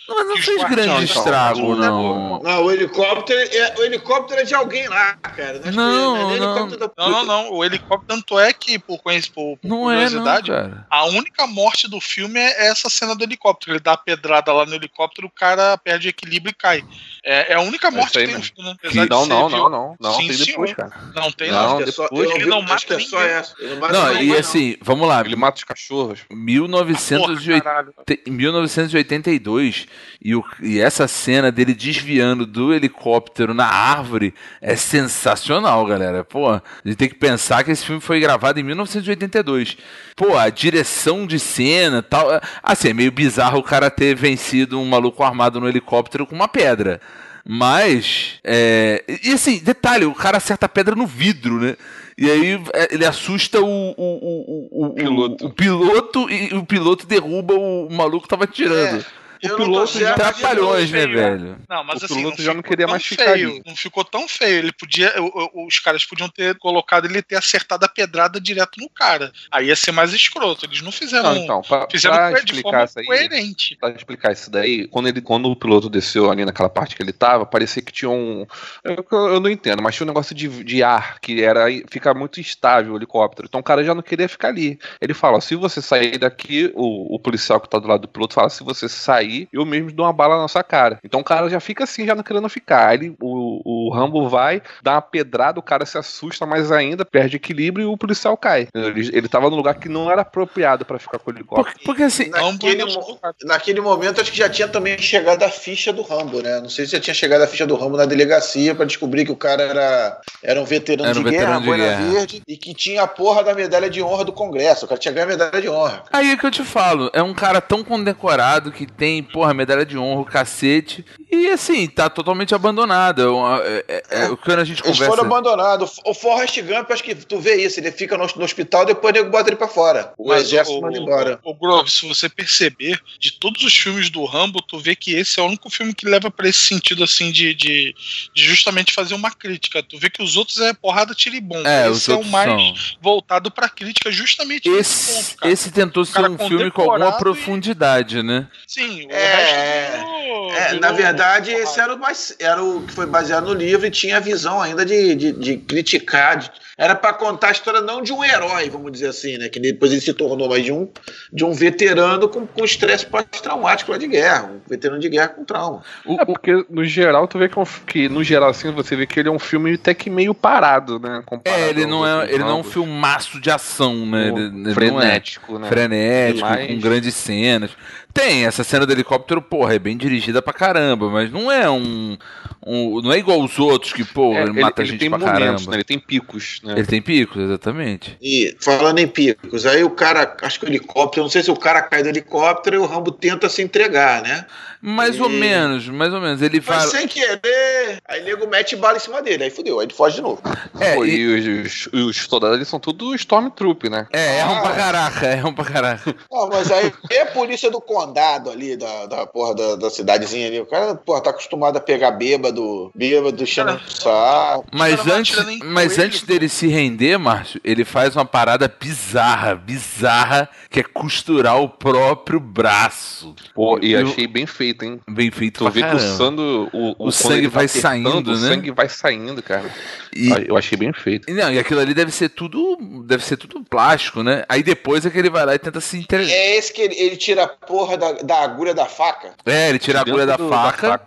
Não, mas não que fez grande estrago, Não, não. Não, o helicóptero, é, o helicóptero é de alguém lá, cara. Que Não, é não. helicóptero da Não, não, não. O helicóptero, tanto é que, por, por, por Não é, não, curiosidade, cara. a única morte do filme é essa cena do helicóptero. Ele dá a pedrada lá no helicóptero, o cara perde equilíbrio e cai. É, é a única morte isso aí que tem no filme, né? Apesar Não, não, não, não. Não, Sim, tem senhor. depois, cara. Não tem, Não, não. É depois ele não mata é ninguém. essa. Ele não Não, ninguém, e assim, vamos lá. Ele mata os cachorros. 1980, caralho. em 1982 e, o- e essa cena dele desviando do helicóptero na árvore é sensacional, galera. Pô, a gente tem que pensar que esse filme foi gravado em 1982. Pô, a direção de cena tal. Assim, é meio bizarro o cara ter vencido um maluco armado no helicóptero com uma pedra. Mas, é, e assim, detalhe, o cara acerta a pedra no vidro, né? E aí é, ele assusta o, o, o, o, o- Piloto. o piloto e o piloto derruba o, maluco que tava tirando. Eu não piloto já certo, Trapalhões, né, velho? Não, mas O assim, piloto não já não queria mais ficar feio. ali. Não ficou tão feio. Ele podia. o- o- Os caras podiam ter colocado ele ter acertado a pedrada direto no cara. Aí ia ser mais escroto. Eles não fizeram. Não, então, pra, fizeram pra explicar forma isso aí, coerente. pra explicar isso daí, quando, ele, quando o piloto desceu ali naquela parte que ele tava, parecia que tinha um. Eu, eu não entendo, mas tinha um negócio de, de ar que era fica muito instável o helicóptero. Então o cara já não queria ficar ali. Ele fala: se você sair daqui, o, o policial que tá do lado do piloto fala: se você sair, eu mesmo dou uma bala na sua cara. Então o cara já fica assim, já não querendo ficar. Aí ele, o, o Rambo vai, dá uma pedrada, o cara se assusta mais ainda, perde equilíbrio e o policial cai. Ele, ele tava num lugar que não era apropriado pra ficar com o helicóptero. Porque, porque assim, Naquele, mo- naquele momento, acho que já tinha também chegado a ficha do Rambo, né? Não sei se já tinha chegado a ficha do Rambo na delegacia pra descobrir que o cara era, era um veterano Era um de guerra, veterano de boina guerra. verde, e que tinha a porra da medalha de honra do Congresso. O cara tinha ganho a medalha de honra. Aí é que eu te falo, é um cara tão condecorado que tem, porra, medalha de honra, o cacete, e assim, tá totalmente abandonado. É É, é, é, o que a gente Eles conversa. foram abandonados. O Forrest Gump, acho que tu vê isso. Ele fica no, no hospital, depois o nego bota ele pra fora. O Mas exército o- manda embora. O, o Grove, se você perceber, de todos os filmes do Rambo, tu vê que esse é o único filme que leva pra esse sentido, assim, de, de, de justamente fazer uma crítica. Tu vê que os outros é porrada tira e bomba. É, esse é o mais são. voltado pra crítica, justamente Esse, ponto, cara. esse tentou ser um filme com alguma condecorado e- profundidade, né? Sim, o É, resto virou- É, virou na verdade, porrada. esse era o mais. Era o que foi baseado no livro e tinha a visão ainda de, de, de criticar. de- era pra contar a história não de um herói, vamos dizer assim, né? Que depois ele se tornou, mas de um, de um veterano com com estresse pós-traumático lá de guerra. Um veterano de guerra com trauma. O- É, porque no geral tu vê que, é um que no geral assim você vê que ele é um filme até que meio parado, né? comparado é, ele não é, ele não é um filmaço de ação, né? Ele, é frenético, né? frenético, Mas- com grandes cenas. Tem, essa cena do helicóptero, porra, é bem dirigida pra caramba, mas não é um. um- não é igual os outros que, pô, É, ele mata ele gente tem pra momentos, caramba. né? Ele tem picos, né? Ele tem picos, exatamente. E falando em picos, aí o cara, acho que o helicóptero, não sei se o cara cai do helicóptero e o Rambo tenta se entregar, né? Mais ou E- menos, mais ou menos. Ele Mas vai. sem querer. Aí o nego mete bala em cima dele, aí fudeu, aí ele foge de novo. É, Pô, e- e os, os, os soldados eles são tudo Stormtroop, né? é, é um pra caraca, é um pra caraca. Não, mas aí é a polícia do condado ali, da, da porra da, da cidadezinha ali. O cara, porra, tá acostumado a pegar bêbado, bêbado, chamando saco. Mas antes, mas antes dele se render, Márcio, ele faz uma parada bizarra, bizarra, que é costurar o próprio braço. Pô, e Eu- achei bem feito, hein? Bem feito Tu pra vê que o caramba. sangue, o, O quando sangue ele tá vai saindo, o né? sangue vai saindo, cara. E, Eu achei bem feito. não, e aquilo ali deve ser tudo, deve ser tudo plástico, né? Aí depois é que ele vai lá e tenta se entregar. É esse que ele, ele tira a porra da, da agulha da faca. É, ele tira a agulha da Dentro do- faca.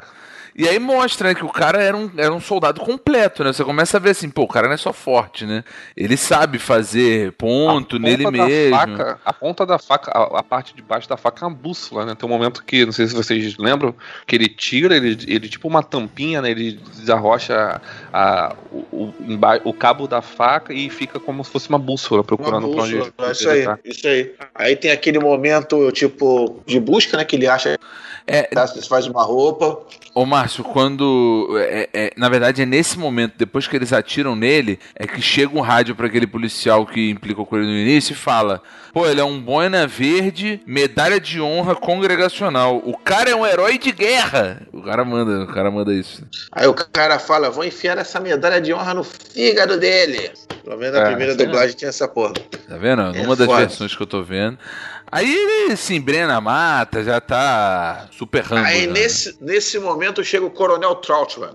E aí mostra né, que o cara era um, era um soldado completo, né? Você começa a ver assim, pô, o cara não é só forte, né? Ele sabe fazer ponto A nele mesmo. faca- a ponta da faca, a, a parte de baixo da faca é uma bússola, né? Tem um momento que, não sei se vocês lembram, que ele tira, ele, ele tipo uma tampinha, né? Ele desarrocha a, o, o, emba- o cabo da faca e fica como se fosse uma bússola procurando Uma pra onde bússola, ele, isso ele aí, tá. isso aí. Aí tem aquele momento, tipo, de busca, né? Que ele acha É, que faz uma roupa. Ô Márcio, quando. é- é- na verdade, é nesse momento, depois que eles atiram nele, é que chega um rádio pra aquele policial que implicou com ele no início e fala: Pô, ele é um boina verde, medalha de honra congregacional. O cara é um herói de guerra. O cara manda, o cara manda isso. Aí o cara fala, vou enfiar essa medalha de honra no fígado dele. Pelo menos na É, primeira dublagem tinha essa porra. Tá vendo? É Numa das versões que eu tô vendo. Aí ele se embrena na mata, já tá super rambo. Aí já, né? nesse, nesse momento chega o Coronel Troutman.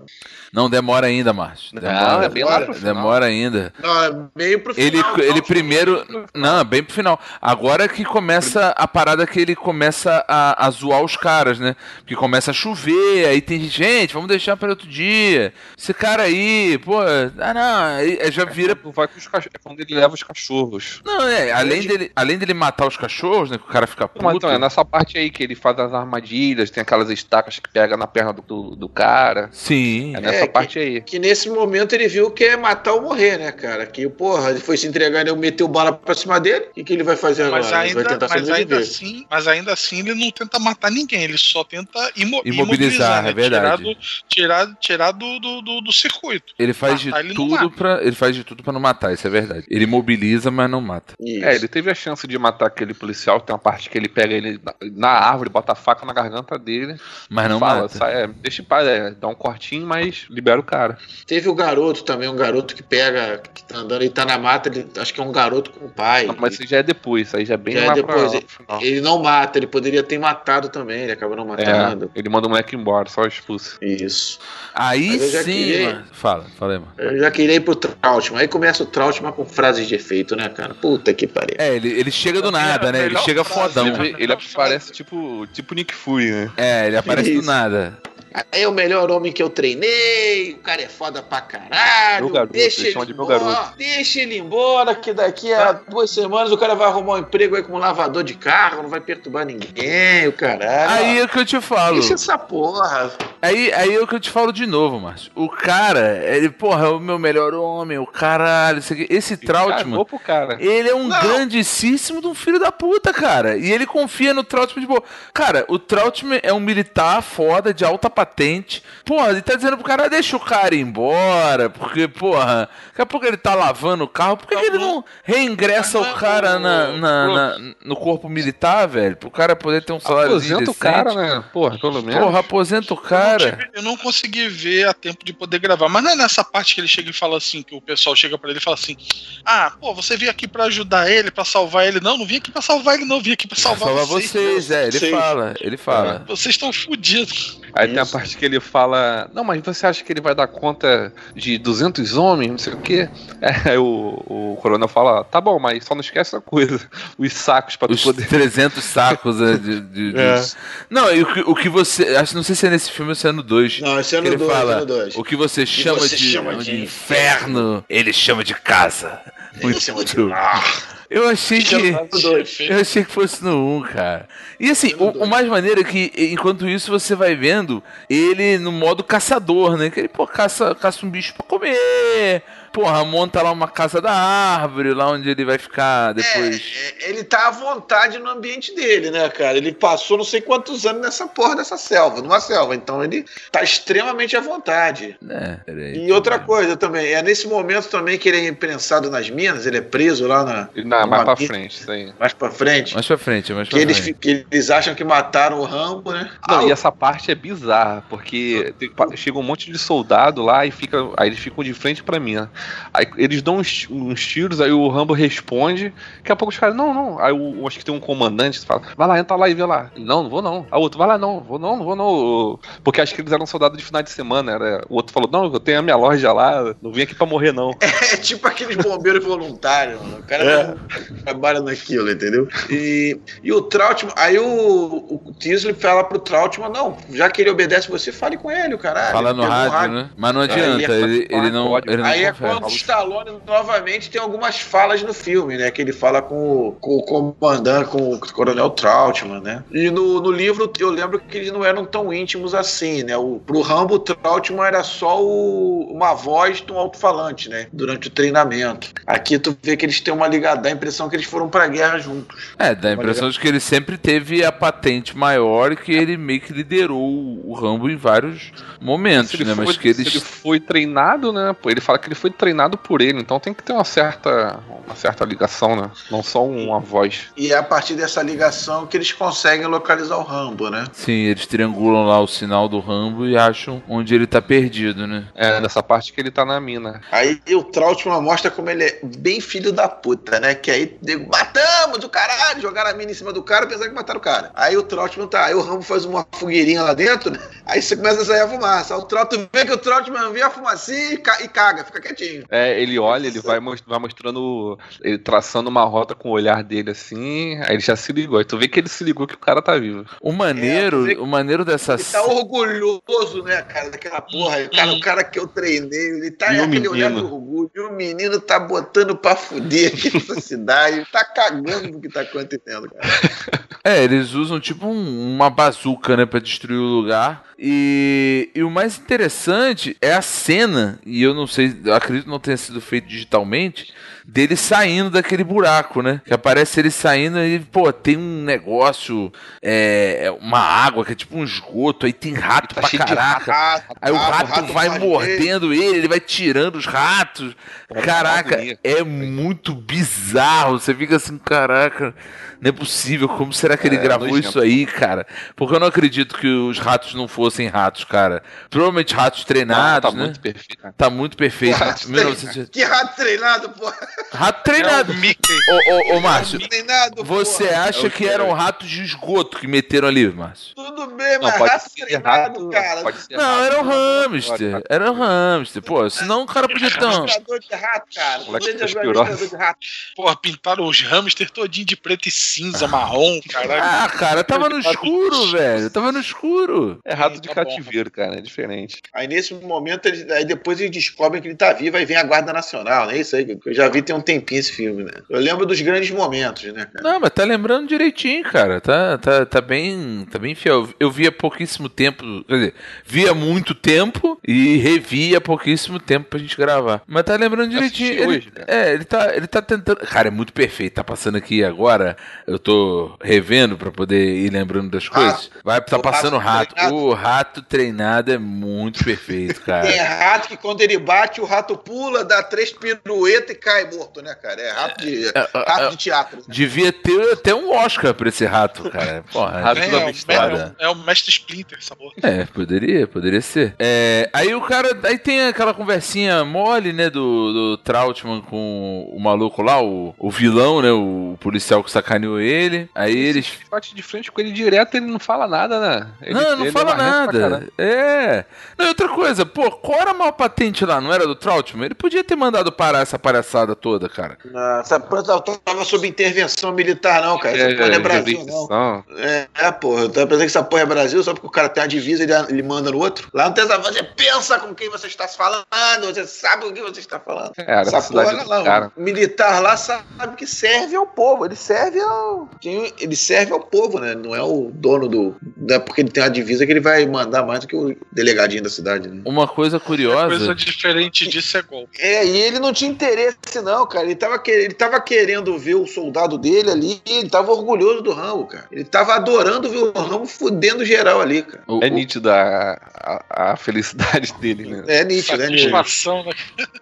Não, demora ainda, Márcio. Não, Demora, é bem lá pro final. demora ainda. Não, é meio pro final. Ele, ele Troutman. primeiro. Não, bem pro final. Agora que começa a parada que ele começa a, a zoar os caras, né? Porque começa a chover, aí tem gente, gente, vamos deixar para outro dia. Esse cara aí, pô, ah não, aí aí já vira. Quando vai com os cach- é quando ele leva os cachorros. Não, é, além dele, além dele matar os cachorros, né? Que o cara fica puto. Mas, então, é nessa parte aí que ele faz as armadilhas, tem aquelas estacas que pega na perna do, do, do cara. Sim. É nessa É, parte aí. Que nesse momento ele viu que é matar ou morrer, né, cara? Que, porra, ele foi se entregar e meteu bala pra cima dele. O que, que ele vai fazer Mas agora? ele vai ainda, tentar mas, ainda assim, mas ainda assim ele não tenta matar ninguém, ele só tenta imo Imobilizar, imobilizar, né? é verdade. Tirar do, tirar, tirar do, do, do, do circuito. Ele faz de Matar ele não tudo para ele faz de tudo para não matar, isso é verdade. Ele mobiliza, mas não mata. Isso. É, ele teve a chance de matar aquele policial policial, tem uma parte que ele pega ele na, na árvore, bota a faca na garganta dele. Mas não fala, mata. sai, é, deixa em paz, é, dá um cortinho, mas libera o cara. Teve o garoto também, um garoto que pega, que tá andando, ele tá na mata, ele, acho que é um garoto com o pai. Não, mas isso já é depois, isso aí já é bem Já é lá depois, pra, ele-. Ele não mata, ele poderia ter matado também, ele acabou não matando. É, ele manda o moleque embora, só expulso. Isso. Aí Mas eu já sim, queria- mano. Fala, fala aí, mano. Eu já queria ir pro Trautmann. Aí começa o Trautmann com frases de efeito, né, cara? Puta que pariu. É, ele, ele chega do nada, né? Ele chega fodão. Ele, ele parece tipo, tipo Nick Fury, né? É, ele aparece do nada. Aí é o melhor homem que eu treinei, o cara é foda pra caralho. Meu garoto, deixa ele de meu embora, garoto. deixa ele embora, que daqui a duas semanas o cara vai arrumar um emprego aí como lavador de carro, não vai perturbar ninguém, o caralho. Aí é o que eu te falo. Deixa essa porra. Aí, aí é o que eu te falo de novo, Márcio. O cara, ele, porra, é o meu melhor homem, o caralho. Esse Trautmann, Cagou pro cara. ele é um Não. grandíssimo de um filho da puta, cara. E ele confia no Trautmann de boa. Cara, o Trautmann é um militar foda, de alta patente. Porra, ele tá dizendo pro cara, deixa o cara ir embora, porque, porra, daqui a pouco ele tá lavando o carro. Por que, que ele não reingressa o cara na, na- na- no corpo militar, velho? Pro cara poder ter um salário Aposenta o cara, né? Porra, pelo menos. Porra, aposenta o Eu não, cara. tive- eu não consegui ver a tempo de poder gravar, mas não é nessa parte que ele chega e fala assim, que o pessoal chega pra ele e fala assim: Ah, pô, você veio aqui pra ajudar ele, pra salvar ele. Não, não vim aqui pra salvar ele, não, vim aqui pra salvar Salva vocês. vocês, é, ele fala, ele fala. Vocês estão fodidos. Aí tem a. parte que ele fala: Não, mas você acha que ele vai dar conta de 200 homens? Não sei o quê. É, aí o, o coronel fala: Tá bom, mas só não esquece uma coisa: os sacos pra tu Os poder. 300 sacos né, de, de- de- É. Não, e o que, o que você. Acho, não sei se é nesse filme ou se é no 2. Não, esse é no ele dois, fala, no dois. O que você chama, você de, chama de de inferno, ele chama de casa. Ele chama de- Muito. Eu achei que. Eu achei que fosse no 1, cara. E assim, o, o mais maneiro é que, enquanto isso, você vai vendo ele no modo caçador, né? Que ele, pô, caça, caça um bicho pra comer. Porra, monta lá uma casa da árvore, lá onde ele vai ficar depois. É, é, ele tá à vontade no ambiente dele, né, cara? Ele passou não sei quantos anos nessa porra dessa selva, numa selva. Então ele tá extremamente à vontade. É, peraí. E outra coisa também, é nesse momento também que ele é imprensado nas minas, ele é preso lá na. Não, mais pra mina, frente, isso aí. Mais pra frente. Mais pra frente, mais Que pra eles, frente. fi- que eles acham que mataram o Rambo, né? Não, Ah, e essa parte é bizarra, porque tem- chega um monte de soldado lá e fica, aí eles ficam de frente pra mim. Aí eles dão uns, uns tiros, aí o Rambo responde. Daqui a pouco os caras, não, não. Aí o, acho que tem um comandante que fala, vai lá, entra lá e vê lá. Ele, não, não vou não. Aí o outro, vai lá, não, vou não, não vou não. Porque acho que eles eram soldados de final de semana. Era, o outro falou, não, eu tenho a minha loja lá, não vim aqui pra morrer não. É tipo aqueles bombeiros voluntários, mano. O cara É. trabalha naquilo, entendeu? E, e o Trautmann, aí o, o Tisley fala pro Trautmann, não, já que ele obedece você, fale com ele, o caralho. Fala no Pegou o rádio, né? Mas não Aí adianta, é ele, ele não, ele não Aí é confere. quando o Stallone novamente tem algumas falas no filme, né? Que ele fala com, o- com o comandante, com o coronel Trautmann, né? E no, no livro eu lembro que eles não eram tão íntimos assim, né? O, pro Rambo, o Trautmann era só o- uma voz de um alto-falante, né? Durante o treinamento. Aqui tu vê que eles têm uma ligada, dá a impressão que eles foram pra guerra juntos. É, dá a impressão de que ele sempre teve a patente maior e que ele meio que liderou o Rambo em vários momentos, né? foi, Mas que eles. ele foi treinado, né? Ele fala que ele foi treinado por ele, então tem que ter uma certa, uma certa ligação, né? Não só uma voz. E é a partir dessa ligação que eles conseguem localizar o Rambo, né? Sim, eles triangulam lá o sinal do Rambo e acham onde ele tá perdido, né? É, nessa parte que ele tá na mina. Aí o Trautmann mostra como ele é bem filho da puta, né? Que aí nego, matamos o caralho, jogaram a mina em cima do cara, pensar que mataram o cara. Aí o Trautmann tá, aí o Rambo faz uma fogueirinha lá dentro, né? Aí você começa a sair a fumaça. Aí o Trautmann vê que o Trautmann vê a fumacinha e, ca- e caga, fica quietinho. É, ele olha, ele vai, mos- vai mostrando, ele traçando uma rota com o olhar dele assim, aí ele já se ligou. Aí tu vê que ele se ligou que o cara tá vivo. O maneiro, É, o maneiro dessa Ele tá orgulhoso, né, cara, daquela porra. O cara, o cara que eu treinei, ele tá E é o aquele olhar menino? orgulho. E o menino tá botando pra fuder aqui nessa cidade, tá cagando no que tá acontecendo, cara. É, eles usam tipo um- uma bazuca, né, pra destruir o lugar. E, e o mais interessante é a cena, e eu não sei, acredito não tenha sido feito digitalmente, dele saindo daquele buraco, né? Que aparece ele saindo e, pô, tem um negócio, é, uma água que é tipo um esgoto, aí tem rato Tá pra caraca. Rato, Aí o rato, rato, vai mordendo ele, ele vai tirando os ratos. É Caraca, é muito bizarro. Você fica assim, caraca, não é possível. Como será que ele É, gravou isso aí, cara? Porque eu não acredito que os ratos não fossem ratos, cara. Provavelmente ratos treinados, tá né? muito perfeito. Tá muito perfeito. Rato 1900 treinado. Que rato treinado, porra. Rato treinado. É o Mickey. Ô, ô, ô, Márcio, Treinado, você porra. acha É que eram é. ratos de esgoto que meteram ali, Márcio? Tudo bem, Não, mas rato treinado, rato, cara. Não, rato era um hamster. Era um hamster. Pô, senão o cara podia ter um. De rato, cara. Moleque Poder de rato. Porra, pintaram os hamsters todinho de preto e cinza, marrom, caralho. Ah, cara, tava no escuro, velho. Tava no escuro. É rato de Tá bom. cativeiro, cara, é diferente. Aí nesse momento, aí depois eles descobrem que ele tá vivo, aí vem a Guarda Nacional, né? Isso aí, que eu já vi tem um tempinho esse filme, né? Eu lembro dos grandes momentos, né, cara? Não, mas tá lembrando direitinho, cara. Tá, tá, tá bem, tá bem fiel. Eu vi há pouquíssimo tempo, quer dizer, vi há muito tempo e revi há pouquíssimo tempo pra gente gravar. Mas tá lembrando direitinho. Ele, hoje, cara. é, ele tá, ele tá tentando. Cara, é muito perfeito. Tá passando aqui agora. Eu tô revendo pra poder ir lembrando das coisas. Vai, tá O passando rato rato. O rato treinado é muito perfeito, cara. Tem rato que quando ele bate, o rato pula, dá três piruetas e cai morto, né, cara? É rato de, é, rato é. de teatro. né? Devia ter até um Oscar pra esse rato, cara. Porra, Rato É, da é, o, mistura. é, o, é o mestre Splinter, sabor. É, poderia, poderia ser. É, aí o cara. Aí tem aquela conversinha mole, né, do, do Trautmann com o maluco lá, o, o vilão, né? O policial que sacaneou ele. Aí eles. Bate de frente com ele direto, ele não fala nada, né? Ele- não, não ele fala é nada. É. Não, e outra coisa, pô, qual era a maior patente lá? Não era do Trautmann? Ele podia ter mandado parar essa palhaçada toda, cara. Não, essa planta tava sob intervenção militar, não, cara. Essa É, porra não é de Brasil, não. É, é, porra. Eu tava pensando que essa porra é Brasil, só porque o cara tem uma divisa, ele, ele manda no outro. Lá não tem essa. Você pensa com quem você está falando, você sabe com quem você está falando. É, Essa a cidade porra do não. cara. O militar lá sabe que serve ao povo. Ele serve ao. Ele serve ao povo, né? Não é o dono do. Não é porque ele tem uma divisa que ele vai mandar mais do que o delegadinho da cidade, né? Uma coisa curiosa. Coisa diferente disso é golpe. É, e ele não tinha interesse, não, cara. Ele tava, que- ele tava querendo ver o soldado dele ali, ele tava orgulhoso do Rambo, cara. Ele tava adorando ver o Rambo fudendo geral ali, cara. o- É o- nítida a, a, a felicidade dele, né? É nítido, é nítido. Satisfação, né?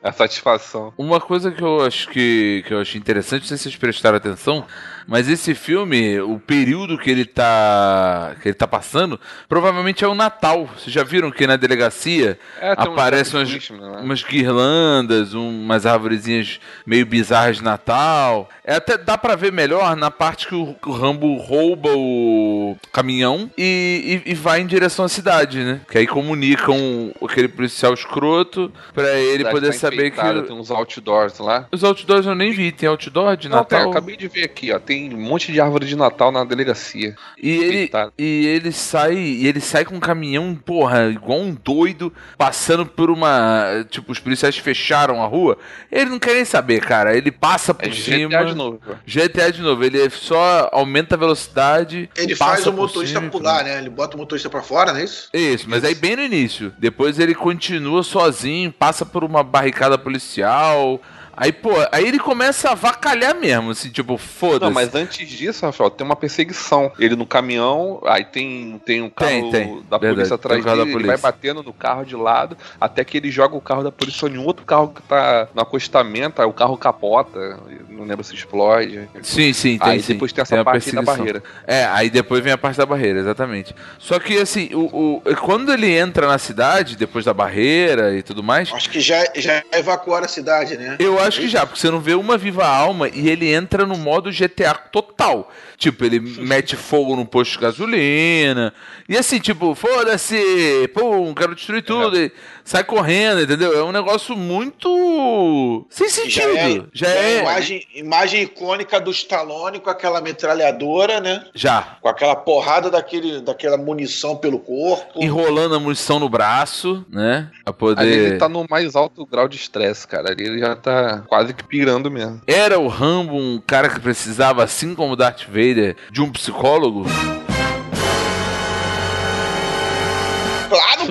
A satisfação. Uma coisa que eu acho que, que eu achei interessante, não sei se vocês prestaram atenção, mas esse filme, o período que ele tá que ele tá passando, provavelmente é o Natal. Vocês já viram que na delegacia É, um aparecem Jack umas, lá. umas guirlandas, um- umas arvorezinhas meio bizarras de Natal. É até dá pra ver melhor na parte que o, Rambo rouba o caminhão e, e- e vai em direção à cidade, né? Que aí comunicam aquele policial escroto pra ele poder tá saber que Tem uns outdoors lá. os outdoors eu nem vi. Tem outdoor de Não, tem, Natal? acabei de ver aqui, ó. Tem um monte de árvore de Natal na delegacia. E ele, e ele sai, e ele sai com um caminhão, porra, igual um doido, passando por uma, tipo, os policiais fecharam a rua. Ele não quer nem saber, cara. Ele passa por É cima. GTA de novo. GTA de novo. Ele só aumenta a velocidade. Ele passa faz o motorista cima, pular, né? Ele bota o motorista pra fora, não é isso? Isso, mas aí bem no início. Depois ele continua sozinho, passa por uma barricada policial. Aí, pô, aí ele começa a avacalhar mesmo, assim, tipo, foda-se. Não, mas antes disso, Rafael, tem uma perseguição. Ele no caminhão, aí tem, tem um carro Tem, tem. da Verdade, polícia tem um atrás dele, ele polícia. vai batendo no carro de lado, até que ele joga o carro da polícia em outro carro que tá no acostamento, aí o carro capota, não lembro se explode. Sim, sim, tem aí sim. depois tem essa a parte da barreira. É, aí depois vem a parte da barreira, exatamente. Só que assim, o, o- quando ele entra na cidade, depois da barreira e tudo mais, Acho que já, já evacuaram a cidade, né? eu acho que já, porque você não vê uma viva alma e ele entra no modo GTA total. Tipo, ele mete fogo no posto de gasolina. E assim, tipo, foda-se, pum, quero destruir tudo. E sai correndo, entendeu? É um negócio muito. sem sentido. Já já é. é imagem, imagem icônica do Stallone com aquela metralhadora, né? Já. Com aquela porrada daquele, daquela munição pelo corpo. Enrolando a munição no braço, né? Pra poder. Ali ele tá no mais alto grau de estresse, cara. Ali ele já tá. Quase que pirando mesmo. Era o Rambo um cara que precisava, assim como Darth Vader, de um psicólogo?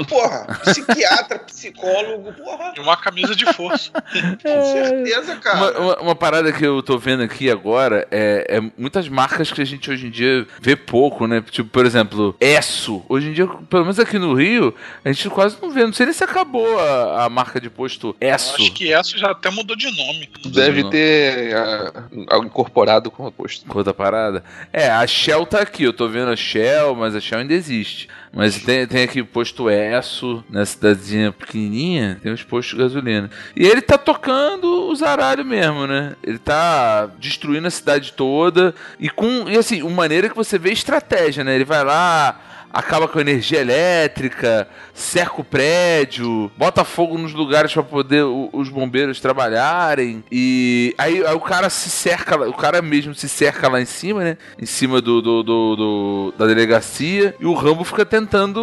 Porra. Psiquiatra, psicólogo, porra. E uma camisa de força. Com certeza, cara. Uma, uma- uma parada que eu tô vendo aqui agora é, é muitas marcas que a gente hoje em dia vê pouco, né? Tipo, por exemplo, Esso. Hoje em dia, pelo menos aqui no Rio, a gente quase não vê. Não sei nem se acabou a, a marca de posto Eu Esso. acho que essa já até mudou de nome. Deve Não. ter ah, algo incorporado com o posto. Com outra parada. É, a Shell tá aqui. Eu tô vendo a Shell, mas a Shell ainda existe. Mas tem, tem aqui posto Esso, na cidadezinha pequenininha, tem os postos de gasolina. E ele tá tocando o zaralho mesmo, né? Ele tá destruindo a cidade toda. E com. E assim, uma maneira que você vê estratégia, né? Ele vai lá. Acaba com a energia elétrica, cerca o prédio, bota fogo nos lugares para poder os bombeiros trabalharem. E aí, aí o cara se cerca, o cara mesmo se cerca lá em cima, né? Em cima do, do- do- do- da delegacia. E o Rambo fica tentando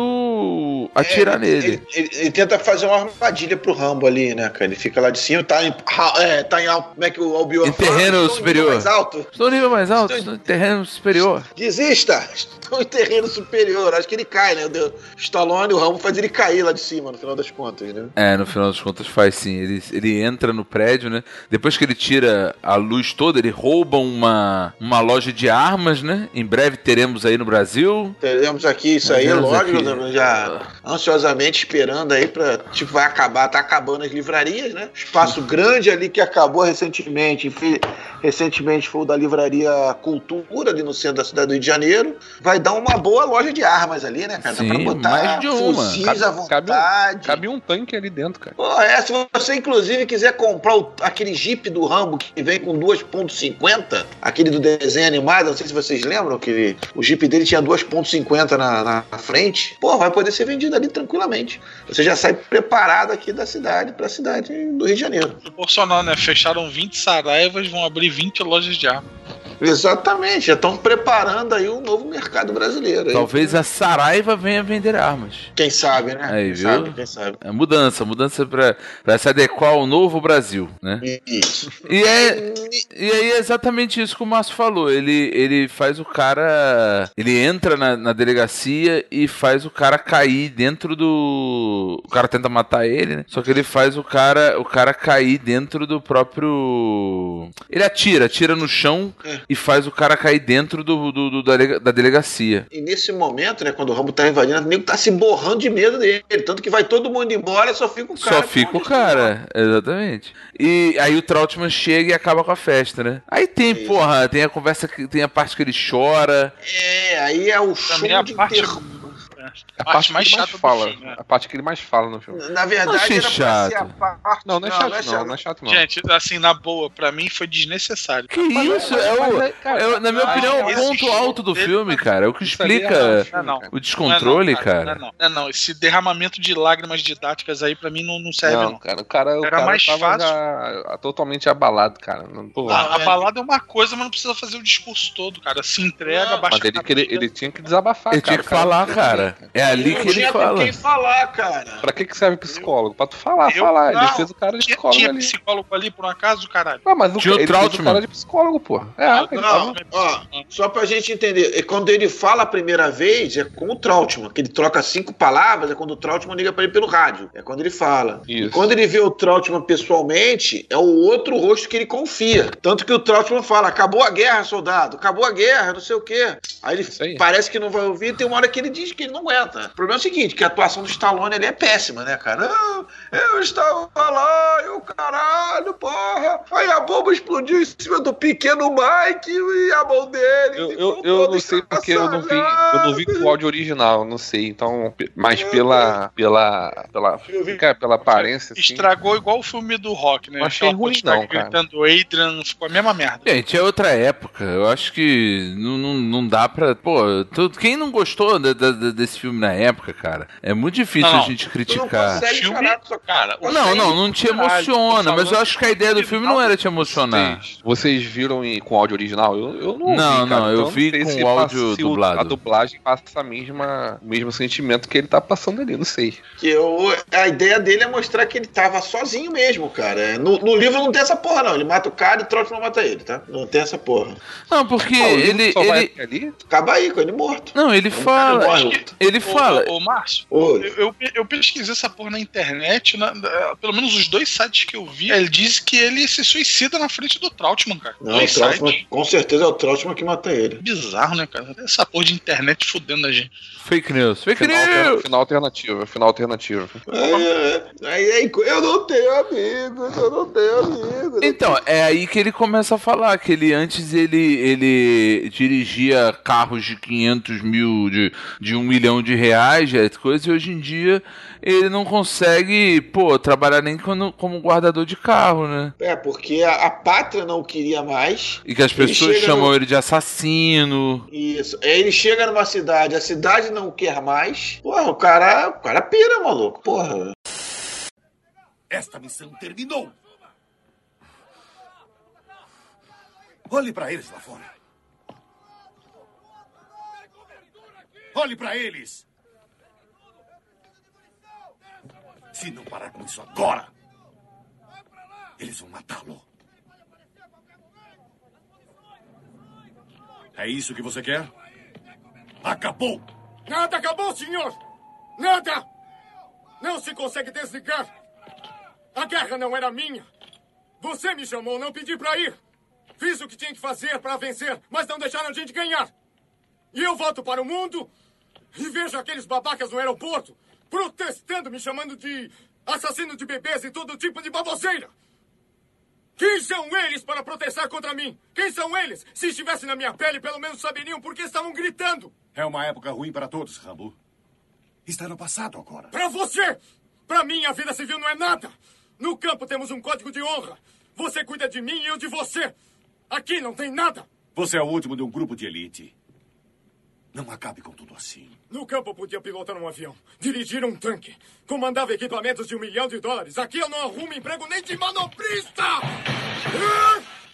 atirar É, nele. Ele, ele- ele tenta fazer uma armadilha pro Rambo ali, né, cara? Ele fica lá de cima, tá em, é, tá em. Como é que o Albion Em terreno superior. mais alto. Estou nível mais alto, estou no terreno superior. Desista! Estou em terreno superior. Acho que ele cai, né? O Stallone, o Rambo faz ele cair lá de cima, no final das contas, né? É, no final das contas faz sim. Ele, ele entra no prédio, né? Depois que ele tira a luz toda, ele rouba uma, uma loja de armas, né? Em breve teremos aí no Brasil. Teremos aqui isso aí, Teremos lógico, aqui. já ansiosamente esperando aí pra. Tipo, vai acabar, tá acabando as livrarias, né? Espaço grande ali que acabou recentemente. Recentemente foi o da livraria Cultura, ali no centro da cidade do Rio de Janeiro. Vai dar uma boa loja de armas ali, né, cara? Sim, Dá pra botar mais de uma. fuzis Cabe- à cabe um- vontade. Cabe um tanque ali dentro, cara. Pô, é, se você inclusive quiser comprar o- aquele Jeep do Rambo que vem com 2.50, aquele do desenho animado, não sei se vocês lembram que o Jeep dele tinha 2.50 na, na frente, pô, vai poder ser vendido ali tranquilamente. Você já sai preparado aqui da cidade pra cidade do Rio de Janeiro. Proporcional, né? Fecharam 20 saraivas, vão abrir 20 lojas de arma. Exatamente, já estão preparando aí um novo mercado brasileiro. aí. Talvez a Saraiva venha vender armas. Quem sabe, né? Aí, quem viu? sabe, quem sabe. É mudança, mudança pra, pra se adequar ao novo Brasil, né? Isso. E, é, e aí é exatamente isso que o Márcio falou. Ele, ele faz o cara. Ele entra na, na delegacia e faz o cara cair dentro do. O cara tenta matar ele, né? Só que ele faz o cara, o cara cair dentro do próprio. Ele atira, atira no chão É. e faz o cara cair dentro do, do- do- da da delegacia. E nesse momento, né, quando o Rambo tá invadindo, o nego tá se borrando de medo dele. Tanto que vai todo mundo embora, só fica o cara. Só fica o cara, exatamente. E aí o Trautmann chega e acaba com a festa, né? Aí tem, Isso. porra, tem a conversa, que tem a parte que ele chora. É, aí é o show Também de parte, terror. A parte, mais que ele mais do fala. filme, né? A parte que ele mais fala no filme. Na verdade, Achei era pra chato. ser a parte. Não, não é chato, não. Não é chato, não. Gente, assim, na boa, pra mim foi desnecessário. Que isso? É o, mas, cara, é o- na minha mas opinião, é o ponto alto do dele- filme, cara. É o que é explica filme, Não, não. cara. o descontrole, Não é não, cara. Não, é não. Não é não. Esse derramamento de lágrimas didáticas aí pra mim não, não serve, não. Não, cara, o cara, o Era cara mais tava fácil. já totalmente abalado, cara. Não, pô, A, a é. é uma coisa, mas não precisa fazer o discurso todo, cara. Se entrega, Não, baixa mas ele, ele tinha que desabafar, Ele cara. tinha que O cara falar, não cara. É ali Não que ele tinha fala. quem falar, cara. Pra que, que serve psicólogo? Pra tu falar, Eu- falar. Ele não, fez o cara de Tinha, psicólogo tinha ali. psicólogo ali, por um acaso, caralho? Ah, mas o, Tinha o ele fez o cara de psicólogo, pô. É, Não, ele Não, tava- ó, só pra gente entender, é quando ele fala a primeira vez, é com o Trautmann, que ele troca cinco palavras, é quando o Trautmann liga pra ele pelo rádio. É quando ele fala. Isso. E quando ele vê o Trautmann pessoalmente, é o outro rosto que ele confia. Tanto que o Trautmann fala: acabou a guerra, soldado, acabou a guerra, não sei o quê. Aí ele aí. parece que não vai ouvir, e tem uma hora que ele diz que ele não aguenta. O problema é o seguinte: que a atuação do Stallone ali é péssima, né, cara? Eu, eu estava lá, e o caralho, porra. Aí a bomba explodiu em cima do pequeno Mike e a mão dele. Eu, eu, eu não sei porque eu não vi, eu não vi o áudio original, não sei. Então, mas pela pela pela Eu cara, pela aparência assim. Estragou igual o filme do Rock, né? Não achei Aquela ruim, não, cara. Gritando Adrian, ficou a mesma merda. Gente, é outra época. Eu acho que não, não, não dá pra. Pô, tu- quem não gostou de- de- de- desse esse filme na época, cara, é muito difícil Não, a gente não criticar. consegue Filme- Cara, o Não, não, não te emociona, mas eu acho que a ideia do filme não era te emocionar. Vocês, vocês viram em- com áudio original? Eu, eu não Não, ouvi, cara, não, eu então vi sei com o áudio dublado. A dublagem passa a mesma, o mesmo sentimento que ele tá passando ali, não sei. Que eu, a ideia dele é mostrar que ele tava sozinho mesmo, cara. No, no livro não tem essa porra, não. Ele mata o cara e o Trotman mata ele, tá? Não tem essa porra. Não, porque ele, só vai ele? Acaba aí com ele morto. não, ele fala, ele fala, Ô, ô, Márcio, eu, eu, eu pesquisei essa porra na internet, na- na- pelo menos os dois sites que eu vi, ele diz que ele se suicida na frente do Trautmann, cara. Não, o dois Trotman, sites. com certeza é o Trotman que mata ele. Bizarro, né, cara? Essa porra de internet fudendo a gente. fake news, fake Final, alterna- news. final alternativo, final alternativo. É, aí, aí, eu não tenho amigos, eu não tenho amigos. Então, é aí que ele começa a falar que ele antes ele, ele dirigia carros de 500 mil, de, de um milhão de reais, é coisa, e hoje em dia ele não consegue, pô, trabalhar nem quando- como guardador de carro, né? É, porque a, a pátria não queria mais. E que as Ele pessoas chega chamam no- ele de assassino. Isso. Aí ele chega numa cidade, a cidade não quer mais. Porra, o cara, o cara pira, maluco. Porra. Esta missão terminou. Olhe para eles lá fora. Olhe para eles. Se não parar com isso agora, eles vão matá-lo. É isso que você quer? Acabou! Nada acabou, senhor! Nada! Não se consegue desligar! A guerra não era minha! Você me chamou, não pedi pra ir! Fiz o que tinha que fazer para vencer, mas não deixaram a gente ganhar! E eu volto para o mundo e vejo aqueles babacas no aeroporto protestando, me chamando de assassino de bebês e todo tipo de baboseira! Quem são eles para protestar contra mim? Quem são eles? Se estivessem na minha pele, pelo menos saberiam por que estavam gritando! É uma época ruim para todos, Rambo. Está no passado agora. Pra você! Pra mim, a vida civil não é nada! No campo temos um código de honra. Você cuida de mim e eu de você. Aqui não tem nada. Você é o último de um grupo de elite. Não acabe com tudo assim. No campo podia pilotar um avião, dirigir um tanque, comandava equipamentos de um milhão de dólares. Aqui eu não arrumo emprego nem de manobrista! Ah!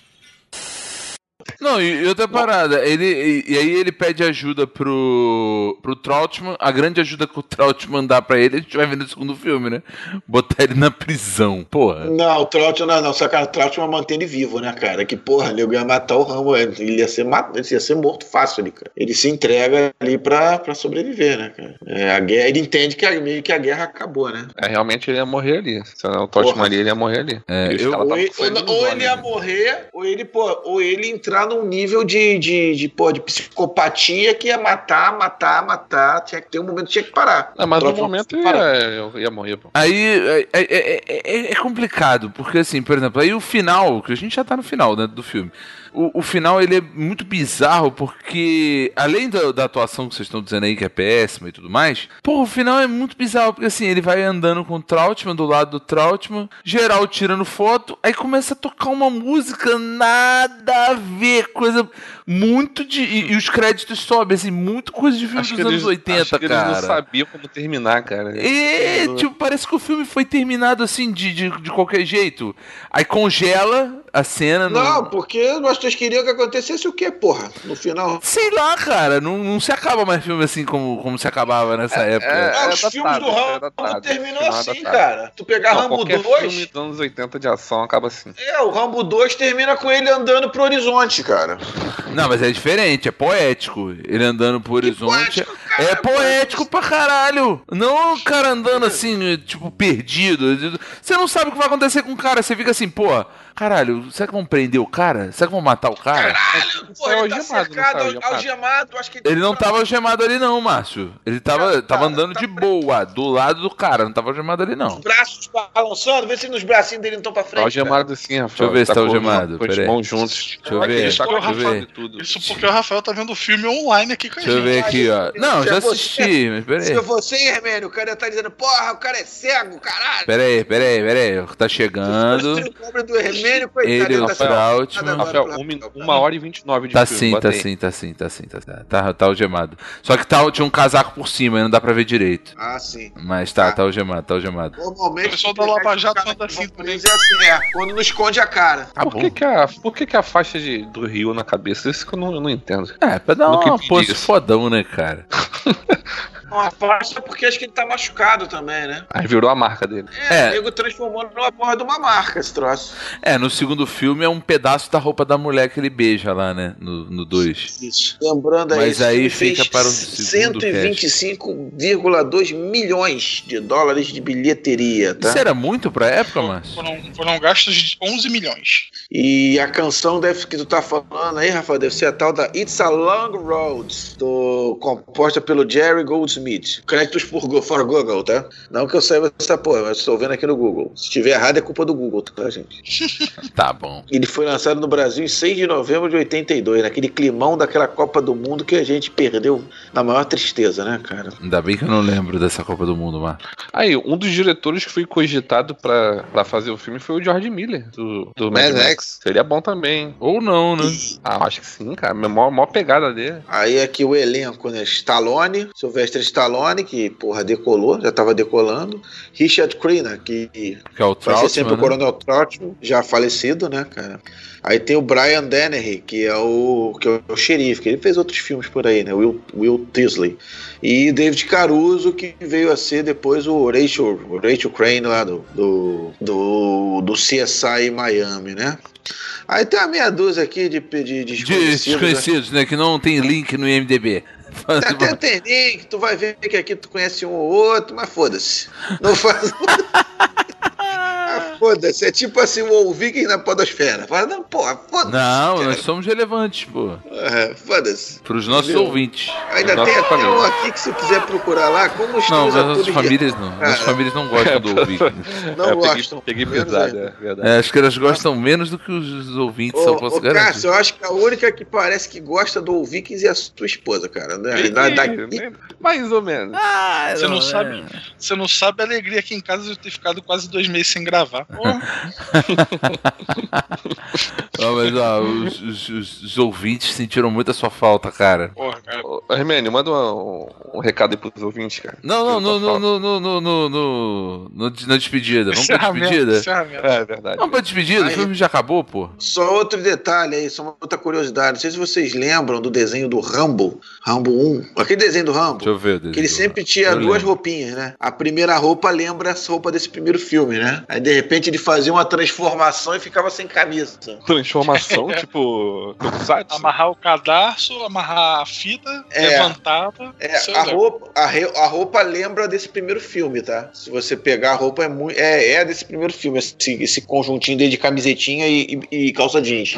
Não, e, e outra parada, ele, e, e aí ele pede ajuda pro, pro Trautmann, a grande ajuda que o Trautmann dá pra ele, a gente vai ver no segundo filme, né? Botar ele na prisão, porra. Não, o Trout não, não. Só que o Trout mantém ele vivo, né, cara? Que porra, ele ia matar o Rambo. Ele ia ser, mat... ele ia ser morto fácil ali, cara. Ele se entrega ali pra, pra sobreviver, né, cara? É, a guerra, ele entende que a, meio que a guerra acabou, né? É, realmente ele ia morrer ali. Se não o Porra. ali, ele ia morrer ali. É, eu- Ou, ele, ou- ou ele ia morrer, ou ele, pô, ou ele entrar num nível de, de, de, pô, de psicopatia que ia matar, matar, matar. Tinha que ter um momento que tinha que parar. Não, mas no momento ia, eu ia morrer, pô. Aí é, é- é- é- é complicado, porque assim, por exemplo, aí o final, que a gente já tá no final né, do filme. O, o final ele é muito bizarro porque, além da, da atuação que vocês estão dizendo aí que é péssima e tudo mais, pô, o final é muito bizarro porque assim, ele vai andando com o Trautmann do lado do Trautmann, geral tirando foto, aí começa a tocar uma música nada a ver, coisa muito de. E, e os créditos sobem, assim, muito coisa de filme Acho dos que, anos eles, 80, acho que eles cara. não sabiam como terminar, cara. É, tipo, parece que o filme foi terminado assim, de, de, de qualquer jeito. Aí congela a cena. no- Não, porque nós queriam que acontecesse o quê, porra? No final. Sei lá, cara, não, não se acaba mais filme assim como, como se acabava nessa época. é, Ah, os datado, filmes do é Rambo datado, terminou é assim, datado. cara. Tu pegar Não, Rambo qualquer 2. filme dos anos 80 de ação acaba assim. É, o Rambo 2 termina com ele andando pro horizonte, cara. Não, mas é diferente, é poético. Ele andando pro horizonte. poético, cara, é poético pra caralho. Não o cara andando assim, tipo, perdido. Você não sabe o que vai acontecer com o cara. Você fica assim, pô, caralho, será que vão prender o cara? Será que vão matar o cara? Caralho, pô, saiu ele tá algemado, não cercado, saiu algemado? algemado. Acho que Ele não tava algemado ali não, Márcio. Ele tava, Cara, tava andando tá de boa, do lado do cara. Não tava algemado ali Os não. braços balançando, vê se nos bracinhos dele não estão pra Tá frente. algemado assim, Rafael. Deixa eu ver se tá algemado, Com as peraí. mãos juntos. Deixa eu ver, Ele tá deixa eu ver. tudo. Isso porque o Rafael tá vendo o filme online aqui com a Deixa eu gente. ver aqui, ó. Não, já assisti, mas cara. Se peraí. você, Hermênio, o cara tá dizendo, porra, o cara é cego, caralho. Peraí, peraí, peraí. Tá chegando. O do Hermênio, Armênio, coitado. Ele, o tá Rafael, um min- uma hora e 29 de Tá filme. sim, tá sim, tá sim, tá sim, tá sim. Tá, tá, tá algemado. Só que tá, tinha um casaco por cima, aí não dá pra ver direito. Ah, sim. Mas tá, Ah. tá algemado, tá algemado. Normalmente. O pessoal da Lava Jato anda assim também. É assim, é. Quando não esconde a cara. Tá Por, bom. que, que, a, por que, que a faixa de, do Rio na cabeça? Isso que eu não, eu não entendo. É, pra dar entendi pose fodão, né, cara? Uma faixa porque acho que ele tá machucado também, né? Aí virou a marca dele. É, É. o nego transformou numa porra de uma marca esse troço. É, no segundo filme é um pedaço da roupa da mulher que ele beija lá, né? No 2. Isso. Lembrando aí, Mas aí fica para o segundo 125,2 milhões de dólares de bilheteria, tá? Isso era muito pra época, Márcio? Foram, foram gastos de 11 milhões. E a canção deve, que tu tá falando aí, Rafa, deve ser a tal da It's a Long Road, do, composta pelo Jerry Goldsmith. Créditos por, for Google, tá? Não que eu saiba essa porra, mas estou vendo aqui no Google. Se tiver errado é culpa do Google, tá, gente? Tá bom. Ele foi lançado no Brasil em 6 de novembro de 82, naquele climão daquela Copa do Mundo que a gente perdeu na maior tristeza, né, cara? Ainda bem que eu não lembro dessa Copa do Mundo, Márcio. Aí, um dos diretores que foi cogitado pra, pra fazer o filme foi o George Miller, do, do Mad Mad Max. Seria bom também. Ou não, né? Ah, acho que sim, cara. A maior, maior pegada dele. Aí aqui o elenco, né? Stallone, Sylvester Stallone, que porra decolou, já tava decolando. Richard Crenna, que Que é o vai ser sempre Trautmann, o né? Coronel Troutman, já falecido, né, cara? Aí tem o Brian Dennehy, que é o, que é o xerife, que ele fez outros filmes por aí, né? Will, Will Teasley. E David Caruso, que veio a ser depois o Rachel, o Rachel Crane lá do, do, do, do CSI Miami, né? Aí tem uma meia dúzia aqui de, de, de De desconhecidos, né? desconhecidos, né? Que não tem link no IMDB. Até tem link, tu vai ver que aqui tu conhece um ou outro, mas foda-se. Não faz. Ah, foda-se, é tipo assim, o Viking na podosfera. Fala, não, porra, foda-se. Não, cara. nós somos relevantes, pô. É, foda-se. Pros nossos Entendeu? ouvintes. Ainda tem até família. um aqui que se quiser procurar lá, como os Não, mas nossas famílias não. Nossas Cara. famílias não gostam do ouvinte. não É, peguei- gostam. Peguei menos pesado, ainda. é verdade. É, acho que elas gostam menos do que os ouvintes, Ô, só posso ô garantir. Cássio, eu acho que a única que parece que gosta do Vikings é a sua esposa, cara. Né? Da, Ih, Mais ou menos. Ah, Você não é. sabe? Você não sabe a alegria aqui em casa de eu ter ficado quase dois meses sem gravar. Porra. Não, mas ó, os, os- os- os ouvintes sentiram muito a sua falta, cara. Porra, cara. Ô, Hermênio, manda um, um recado aí pros ouvintes, cara. Não, não, no, no, no, no, no, no, no- na despedida. Vamos pra despedida? É verdade. Vamos pra despedida, o Aí. filme já acabou, pô. Só outro detalhe aí, só uma outra curiosidade. Não sei se vocês lembram do desenho do Rambo, Rambo 1. Aquele desenho do Rambo. Deixa eu ver. Que ele sempre tinha Eu duas lembro. roupinhas, né? A primeira roupa lembra essa roupa desse primeiro filme, né? Aí de repente ele fazia uma transformação e ficava sem camisa. Transformação, tipo. Tokusatsu? Amarrar o cadarço, amarrar a fita, É. levantada. É, a roupa, a, re- a roupa lembra desse primeiro filme, tá? Se você pegar a roupa, é muito. É, é desse primeiro filme, esse, esse conjuntinho dele de camisetinha e, e- e calça jeans.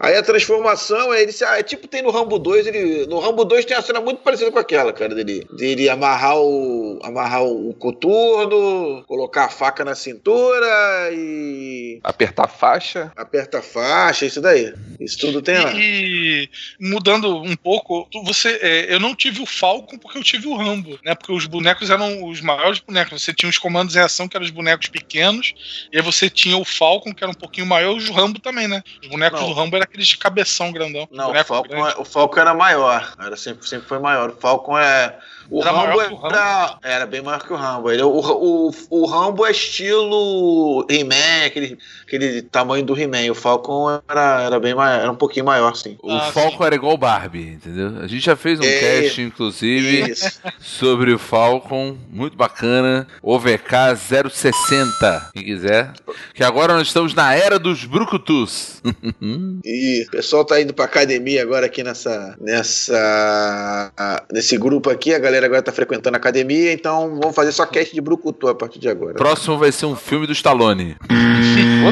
Aí a transformação é ele se- ah, é tipo tem no Rambo 2, ele no Rambo 2 tem uma cena muito parecida com aquela, cara, dele, dele amarrar o amarrar o coturno, colocar a faca na cintura e Apertar a faixa. aperta a faixa, isso daí. Isso tudo tem lá. E mudando um pouco, você, é, eu não tive o Falcon porque eu tive o Rambo, né? Porque os bonecos eram os maiores bonecos. Você tinha os comandos em ação que eram os bonecos pequenos, e aí você tinha o Falcon que era um pouquinho maior, e o Rambo também, né? Os bonecos Não. do Rambo eram aqueles de cabeção grandão. Não, o Falcon, é- o Falcon era maior. Era sempre, sempre foi maior. O Falcon é. O Era Rambo maior que o era, era bem maior que o Rambo. Ele, o, o, o Rambo é estilo He-Man, aquele, aquele tamanho do He-Man. O Falcon era, era bem maior, era um pouquinho maior, sim. O Ah, Falcon era igual o Barbie, entendeu? A gente já fez um É. cast, inclusive, Isso. sobre o Falcon, muito bacana. OVK 060, quem quiser. Que agora nós estamos na era dos Brucutus. E o pessoal tá indo pra academia agora aqui nessa. nessa. nesse grupo aqui. A galera agora tá frequentando a academia, então vamos fazer só cast de Brucutu a partir de agora. Próximo vai ser um filme do Stallone.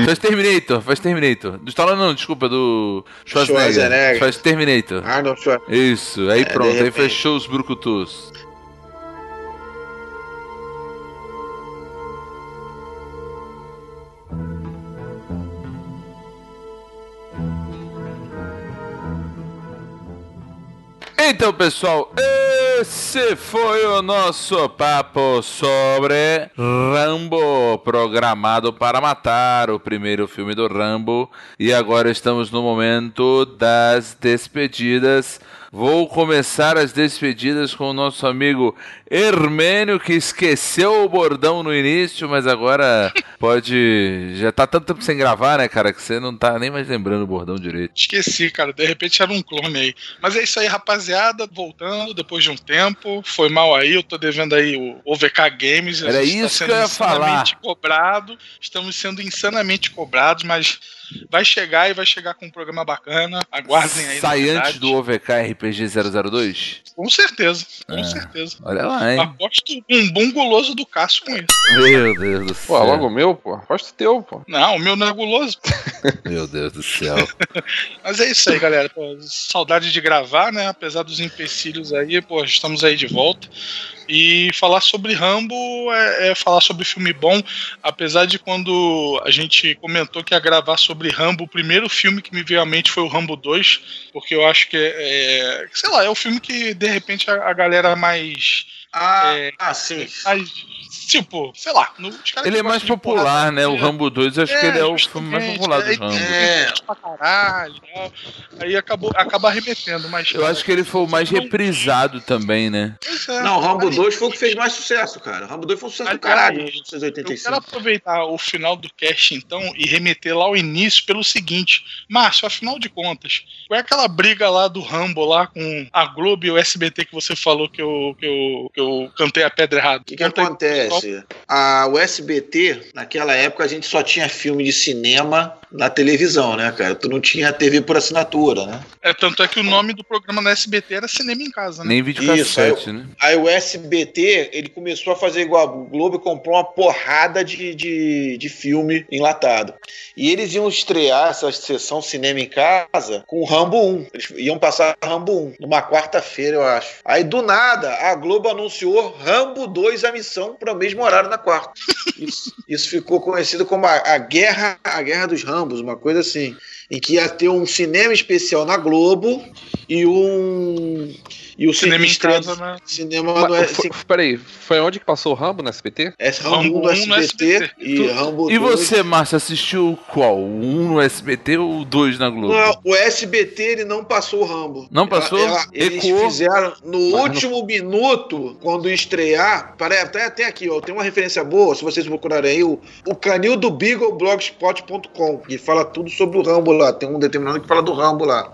faz Terminator, faz Terminator. Do Stallone não, desculpa, do Schwarzenegger. Schwarzenegger. Faz Terminator. Arnold Schwarzenegger. Isso, aí É, pronto, aí fechou os Brucutus. Então, pessoal, Esse foi o nosso papo sobre Rambo, programado para matar, o primeiro filme do Rambo. E agora estamos no momento das despedidas. Vou começar as despedidas com o nosso amigo Hermênio, que esqueceu o bordão no início, mas agora pode. Já tá tanto tempo sem gravar, né, cara, que você não tá nem mais lembrando o bordão direito. Esqueci, cara. De repente era um clone aí. Mas é isso aí, rapaziada. Voltando depois de um tempo. Foi mal aí. Eu tô devendo aí o OVK Games. Era tá isso sendo que eu ia falar. cobrado. Estamos sendo insanamente cobrados, mas vai chegar e vai chegar com um programa bacana. Aguardem aí. Sai antes do OVK RPG 002? Com certeza, com É. certeza. Olha lá, hein? Aposto um bom guloso do Cássio com isso. Meu Deus do Pô, céu. logo o meu, pô. Aposto o teu, pô. Não, o meu não é guloso. Meu Deus do céu. Mas é isso aí, galera. Pô, saudade de gravar, né? Apesar dos empecilhos aí, pô, estamos aí de volta. E falar sobre Rambo é, é falar sobre filme bom. Apesar de quando a gente comentou que ia gravar sobre Rambo, o primeiro filme que me veio à mente foi o Rambo 2, porque eu acho que é, é, sei lá, é o filme que de repente a, a galera mais. Ah, É. ah, sim. mais tipo, sei lá. no- os caras Ele é mais popular, porrada, né? O é, Rambo 2, eu acho que ele é o filme mais popular do Rambo. É. caralho, tal. aí acabou, acaba arremetendo, mas. Eu acho que ele foi o mais reprisado também, né? É. Não, o Rambo Aí, 2 foi o que fez mais sucesso, cara. O Rambo 2 foi um sucesso do caralho em Eu quero 1985. aproveitar o final do cast, então, e remeter lá ao início pelo seguinte. Márcio, afinal de contas, qual é aquela briga lá do Rambo lá com a Globo e o SBT que você falou que eu, que eu, que eu cantei a pedra errada? O que, que pessoal. Acontece? A, o SBT, naquela época, a gente só tinha filme de cinema na televisão, né, cara? Tu não tinha TV por assinatura, né? É, tanto é que o nome do programa da SBT era Cinema em Casa, né? Nem vídeo Isso, cassete, né? Aí o SBT, ele começou a fazer igual a Globo e comprou uma porrada de, de, de filme enlatado. E eles iam estrear essa sessão cinema em casa com o Rambo 1. Eles iam passar Rambo 1, numa quarta-feira, eu acho. Aí, do nada, a Globo anunciou Rambo 2 a missão para o mesmo horário na quarta. Isso, isso ficou conhecido como a, a guerra, a guerra dos Rambos, uma coisa assim. Em que ia ter um cinema especial na Globo e um. E o Cinema em Casa, né? Cinema Mas, no S- foi- peraí, foi onde que passou o Rambo no SBT? é Rambo Rambo 1 no 1 no SBT, SBT. e Rambo E 2. você, Márcio, assistiu qual? O 1 no SBT ou o 2 na Globo? Não, o SBT ele não passou o Rambo. Não passou? Ela- ela- eles Ecoou? fizeram no último minuto, quando estrear. Peraí, até, até aqui, ó. Tem uma referência boa, se vocês procurarem aí, o, o canil do Beagle Blogspot.com, que fala tudo sobre o Rambo lá. Tem um determinado que fala do Rambo lá.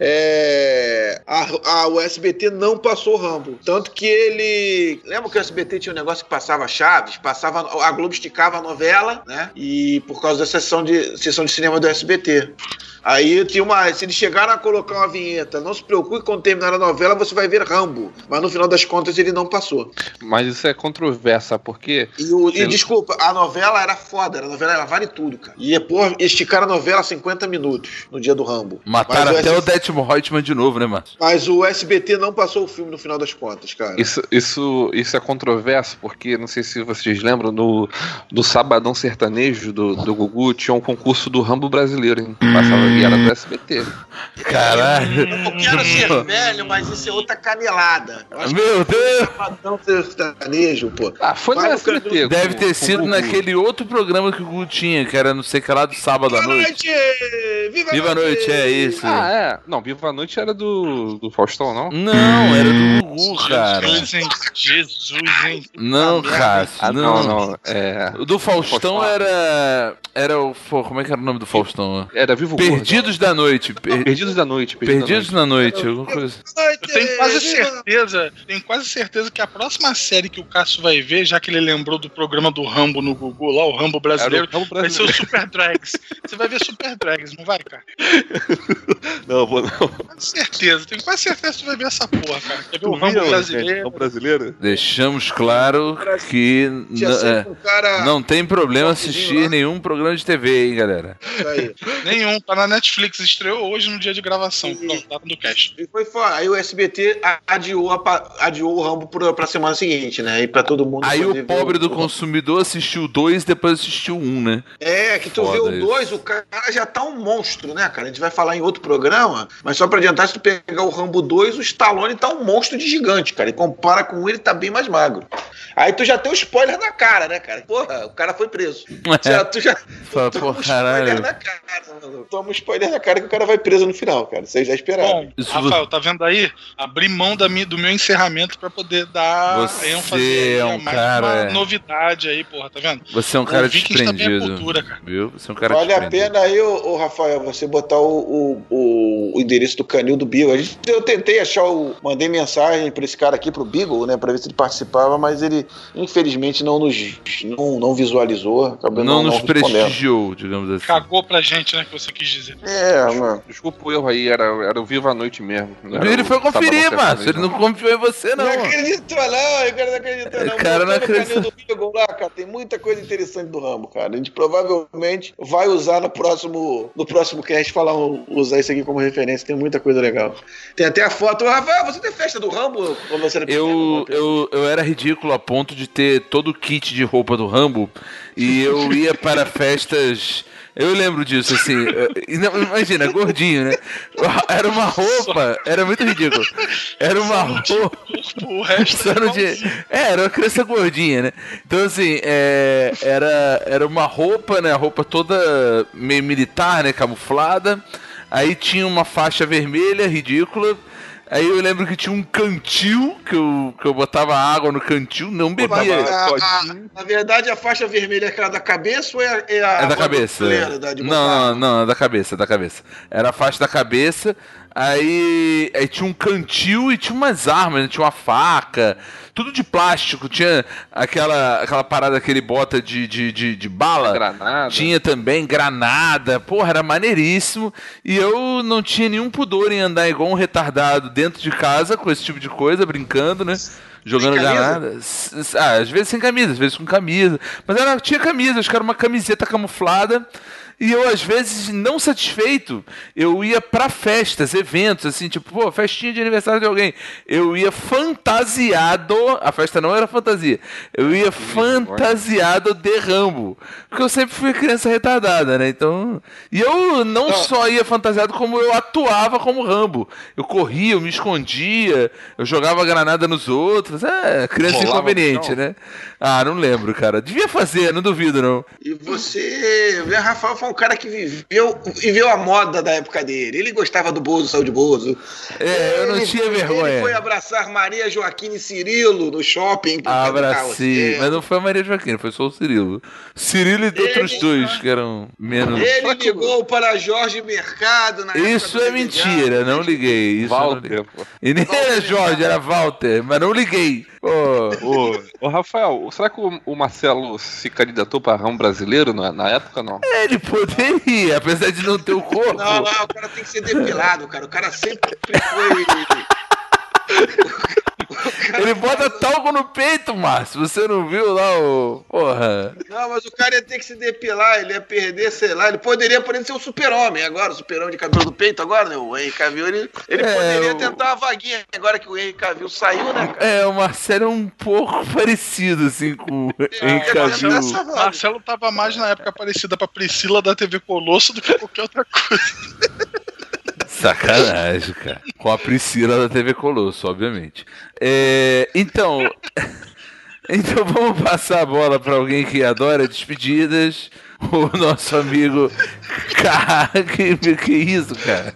É, a, a- o SBT não passou o Rambo. Tanto que ele. Lembra que o SBT tinha um negócio que passava Chaves? Passava. A Globo esticava a novela, né? E por causa da sessão de, sessão de cinema do SBT. Aí tinha uma. Se eles chegaram a colocar uma vinheta, não se preocupe quando terminar a novela, você vai ver Rambo. Mas no final das contas ele não passou. Mas isso é controversa, porque E, o, e desculpa, a novela era foda, a novela era vale tudo, cara. E pô, esticaram a novela 50 minutos no dia do Rambo. Mataram o até S- o Detmo Reutemann de novo, né, Márcio? Mas o SBT não passou o filme no final das contas, cara. isso, isso, isso é controverso, porque não sei se vocês lembram, no, no Sabadão Sertanejo do, do Gugu tinha um concurso do Rambo brasileiro, hein? que Passava e era do SBT. Caralho. Eu quero ser velho, mas isso é outra canelada. Meu Deus. que Sabadão sertanejo, pô. Ah, foi no Vai no SBT. canil. Deve ter sido Gugu. naquele outro programa que o Gugu tinha, que era não sei que lá do sábado à Boa noite. noite! Viva, Viva a noite, é isso. Ah, é. Não, Viva a Noite era do, do Faustão, não? Não, era do Gugu, cara. Jesus, hein? Jesus, hein? Não. Cássio, Ah, não. não, não. É, O do Faustão Faustão. era. Era o. Como é que era o nome do Faustão? era Vivo Gordo. Perdidos da Noite. Per- Perdidos da Noite. Perdidos na Noite, alguma coisa. noite! Eu tenho quase certeza, tenho quase certeza que a próxima série que o Cássio vai ver, já que ele lembrou do programa do Rambo no Gugu, lá, o Rambo brasileiro, o Rambo vai ser o brasileiro. Super Drags. Você vai ver Super Drags, não vai, cara? Não, vou não. Quase certeza, tenho quase certeza que você vai ver essa porra, cara. Quer ver o Rambo brasileiro? Brasileiro? Deixamos claro que é, cara. não tem problema assistir lá. nenhum programa de TV, hein, galera. Isso aí. Nenhum, tá na Netflix, estreou hoje no dia de gravação. Pronto, tá no cast. E foi fora. Aí o SBT adiou, a adiou o Rambo pra, pra semana seguinte, né? E pra todo mundo. Aí o pobre do Rambo. consumidor assistiu dois, depois assistiu um, né? É, que tu Foda vê o isso. 2, o cara já tá um monstro, né, cara? A gente vai falar em outro programa, mas só pra adiantar, se tu pegar o Rambo 2, o Stallone tá um monstro de gigante, cara. E compara com um, ele tá bem mais magro. Aí tu já tem o spoiler na cara, né, cara? Porra, o cara foi preso. Já, tu já Fala, tu pô, toma um caralho. spoiler na cara, mano. Toma um spoiler na cara que o cara vai preso no final, cara. Vocês já esperaram. Bom, Isso Rafael, tá vendo aí? Abri mão da minha, do meu encerramento pra poder dar Você ênfase é a um mais cara, uma é. novidade aí, porra, tá vendo? Você é um cara O é desprendido. cultura, cara. Viu? Você é um cara Vale a pena aí, ô, ô, Rafael, você botar o, o, o- o endereço do canil do Beagle. A gente, eu tentei achar o. Mandei mensagem pra esse cara aqui, pro Beagle, né? Pra ver se ele participava, mas ele, infelizmente, não nos não, não visualizou. Acabou Não nos respondendo. prestigiou, digamos assim. Cagou pra gente, né, que você quis dizer. É, mano. Desculpa o erro aí, era, era o Viva a Noite mesmo. não era Ele foi conferir, Márcio. Ele não confiou em você, não. Não acreditou, não, o cara não acreditou, não. O cara não acredita. canil do Beagle lá, cara. Tem muita coisa interessante do Rambo, cara. A gente provavelmente vai usar no próximo, no próximo cast falar, usar isso aqui como referência. Tem muita coisa legal. Tem até a foto. Rafael, você tem festa do Rambo? Era Eu, pequeno? eu, eu era ridículo a ponto de ter todo o kit de roupa do Rambo e eu ia para festas. Eu lembro disso, assim. eh, não- Imagina, gordinho, né? Era uma roupa, era muito ridículo. Era uma roupa. O resto tinha- É, era uma criança gordinha, né? Então, assim, é, era, era uma roupa, né? A roupa toda meio militar, né? Camuflada. Aí tinha uma faixa vermelha, ridícula. Aí eu lembro que tinha um cantil, que eu, que eu botava água no cantil, não bebia. a- a- na verdade, a faixa vermelha é aquela da cabeça ou é, a- é a. É da cabeça. da- Não, não, não, é da cabeça, é da cabeça. Era a faixa da cabeça, aí, aí tinha um cantil e tinha umas armas, né? tinha uma faca, tudo de plástico, tinha aquela, aquela parada que ele bota de, de, de, de bala. Granada. Tinha também granada, porra, era maneiríssimo. E eu não tinha nenhum pudor em andar igual um retardado dentro de casa com esse tipo de coisa, brincando, né? Jogando granada. Ah, às vezes sem camisa, às vezes com camisa. Mas era, tinha camisa, acho que era uma camiseta camuflada. E eu, às vezes, não satisfeito, eu ia pra festas, eventos, assim, tipo, pô, festinha de aniversário de alguém. Eu ia fantasiado, a festa não era fantasia, eu ia fantasiado de Rambo. Porque eu sempre fui criança retardada, né? Então. E eu não só ia fantasiado, como eu atuava como Rambo. Eu corria, eu me escondia, eu jogava granada nos outros. É, criança Rolava inconveniente, né? Ah, não lembro, cara. Devia fazer, não duvido, não. E você, Rafael foi um cara que viveu, viveu a moda da época dele. Ele gostava do Bozo, saiu de Bozo. É, eu não Ele- tinha vergonha. Ele foi abraçar Maria Joaquina e Cirilo no shopping. Abracei. Mas não foi a Maria Joaquina, foi só o Cirilo. Cirilo e outros dois que eram menos. Ele ligou para Jorge Mercado na época Isso é mentira, Brother. não liguei. Isso eu não liguei. Walter. E nem era Jorge, era Walter, mas não liguei. Ô, ô, Rafael, será que o, o Marcelo se candidatou para ramo brasileiro na, na época, não? ele poderia, apesar de não ter o corpo. Não, não, o cara tem que ser depilado, cara. O cara sempre foi. Ele bota talco no peito, Márcio. Você não viu lá o. Porra. Não, mas o cara ia ter que se depilar, ele ia perder, sei lá. Ele poderia, por exemplo, ser o super-homem agora, o super-homem de cabelo do peito agora, né? O Henry Cavill, ele, ele É, poderia o- tentar uma vaguinha agora que o Henry Cavill saiu, né, cara? É, o Marcelo é um pouco parecido, assim, com o Henrique É, Cavill. vaga. Marcelo tava mais na época parecida pra Priscila da TV Colosso do que qualquer outra coisa. Sacanagem, cara. Com a Priscila da TV Colosso, obviamente. É, então. Então vamos passar a bola para alguém que adora despedidas. O nosso amigo. Cara, que, que isso, cara?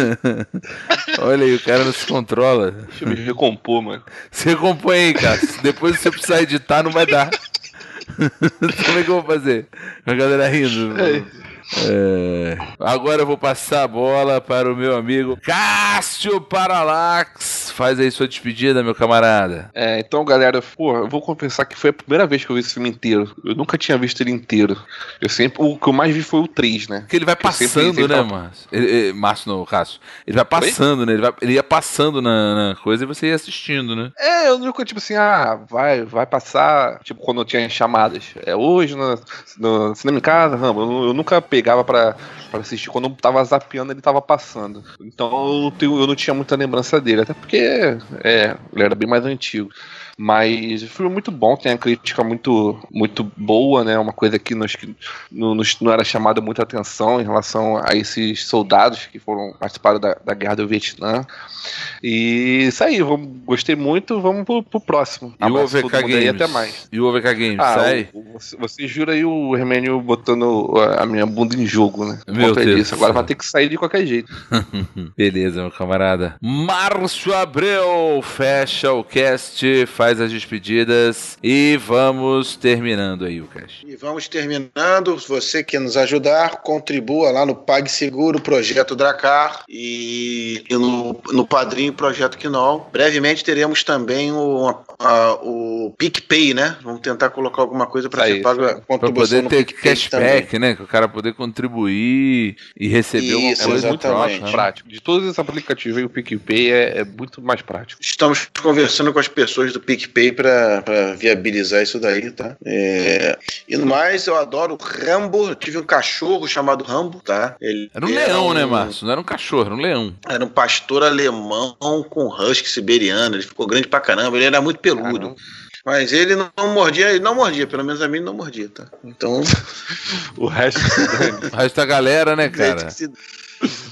Olha aí, o cara não se controla. Deixa eu me recompor, mano. Você compõe aí, cara. Depois se você precisar editar, não vai dar. Como é que eu vou fazer? A galera rindo. É, Agora eu vou passar a bola para o meu amigo Cássio Paralax. Faz aí sua despedida, meu camarada. É, então, galera, pô, eu vou confessar que foi a primeira vez que eu vi esse filme inteiro. Eu nunca tinha visto ele inteiro. Eu sempre. O que eu mais vi foi o 3, né? Porque ele vai passando, sempre né, Márcio? Ele- Márcio, não, Cássio. Ele vai passando, né? Ele, vai- ele ia passando na, na coisa e você ia assistindo, né? É, eu nunca, tipo assim, ah, vai, vai passar, tipo, quando eu tinha chamadas. É hoje no, no cinema em casa, Rambo. Eu, eu nunca pegava pra assistir. Quando eu tava zapeando, ele tava passando. Então eu, não eu não tinha muita lembrança dele. Até porque, é, ele era bem mais antigo. Mas o filme é muito bom, tem a crítica muito, muito boa, né? Uma coisa que nos, no, nos, não era chamada muita atenção em relação a esses soldados que foram participaram da, da guerra do Vietnã. E isso aí, vamos, gostei muito, vamos pro, pro próximo. E o OVK mundo aí, Games? até mais. E o OVK Games, Ah, sai? o- você, você jura aí o Hermênio botando a minha bunda em jogo, né? Meu Deus disso. Agora vai ter que sair de qualquer jeito. Beleza, meu camarada. Márcio Abreu fecha o cast, faz as despedidas e vamos terminando aí o cast. E vamos terminando. Você quer nos ajudar, contribua lá no PagSeguro Projeto Dracar e, e no, no Padrinho Projeto Quinol. Brevemente teremos também o, a- o PicPay, né? Vamos tentar colocar alguma coisa para Isso ser pago a contribuição poder no ter PicPay cashback, né? Que o cara poder contribuir e receber alguma Isso, coisa em exatamente. troca, né? prático. De todos esses aplicativos aí, o PicPay é, é muito mais prático. Estamos conversando com as pessoas do PicPay para viabilizar isso daí, tá? É, E no mais, eu adoro Rambo. Eu tive um cachorro chamado Rambo, tá? Ele Era um leão, né, um- Márcio? Não era um cachorro, era um leão. Era um pastor alemão com husky siberiano. Ele ficou grande pra caramba. Ele era muito peludo. Caramba. Mas ele não, não mordia, ele não mordia. Pelo menos a mim não mordia, tá? Então. O resto O resto da galera, né, cara?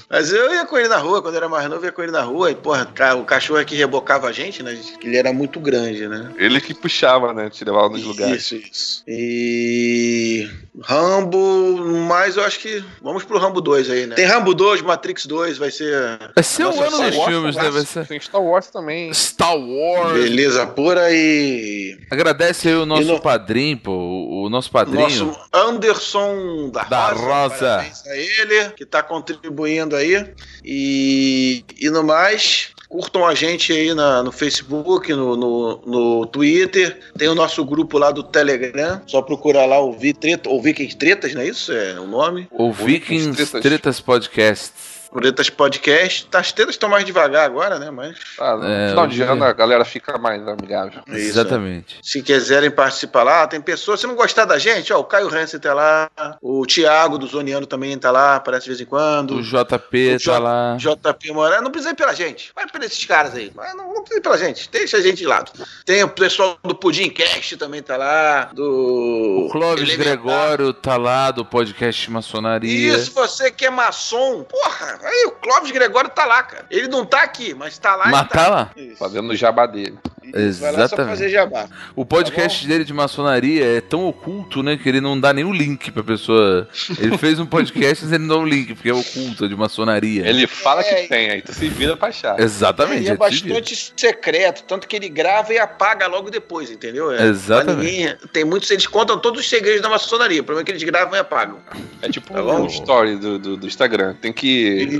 Mas eu ia com ele na rua, quando eu era mais novo, eu ia com ele na rua. E, porra, o cachorro é que rebocava a gente, né? Ele era muito grande, né? ele que puxava, né? Te levava nos lugares. Isso, isso. E. Rambo, mas eu acho que. Vamos pro Rambo 2 aí, né? Tem Rambo 2, Matrix 2, vai ser. Vai ser o ano dos filmes, né? Vai ser Tem Star Wars também. Star Wars. Beleza pura e. Agradece aí o nosso no- padrinho, pô. O, o nosso padrinho. Nosso Anderson da, Da Rosa. Rosa. Parabéns a ele, que tá contribuindo aí. E, e no mais, curtam a gente aí na- no Facebook, no, no, no Twitter. Tem o nosso grupo lá do Telegram. Só procurar lá ouvir treta, ouvir que tretas, não é isso? É o nome. O Vikings Tretas. Tretas Podcasts. Tretas Podcast. Tá, as tretas estão mais devagar agora, né? Mas Ah, no É, final de hoje- ano a galera fica mais amigável. é isso, Exatamente. Se quiserem participar lá, tem pessoas. Se não gostar da gente, ó, o Caio Hansen tá lá, o Thiago do Zoniano também tá lá, aparece de vez em quando. O JP O tá lá. JP Moraes, não precisa ir pela gente, vai por esses caras aí. Mas não, não precisa ir pela gente, deixa a gente de lado. Tem o pessoal do Pudim Cast também tá lá, do. O Clóvis Elementar. Gregório tá lá do podcast Maçonaria. E se você que é maçom, porra, aí o Clóvis Gregório tá lá, cara. Ele não tá aqui, mas tá lá. Mas e tá lá. Isso. Fazendo o jabá dele. Isso, Vai lá só Exatamente. fazer jabá. O podcast dele de maçonaria é tão oculto, né, que ele não dá o link pra pessoa. Ele fez um podcast, mas ele não dá o link, porque é oculto de maçonaria. Ele fala É. que tem, aí tu se vira pra achar. Exatamente. E é é bastante secreto, tanto que ele grava e apaga logo depois, entendeu? É, Exatamente. ninguém- tem muitos, eles contam todos os segredos da maçonaria. O problema é que eles gravam e apagam. É tipo Tá um story do, do, do Instagram. Tem que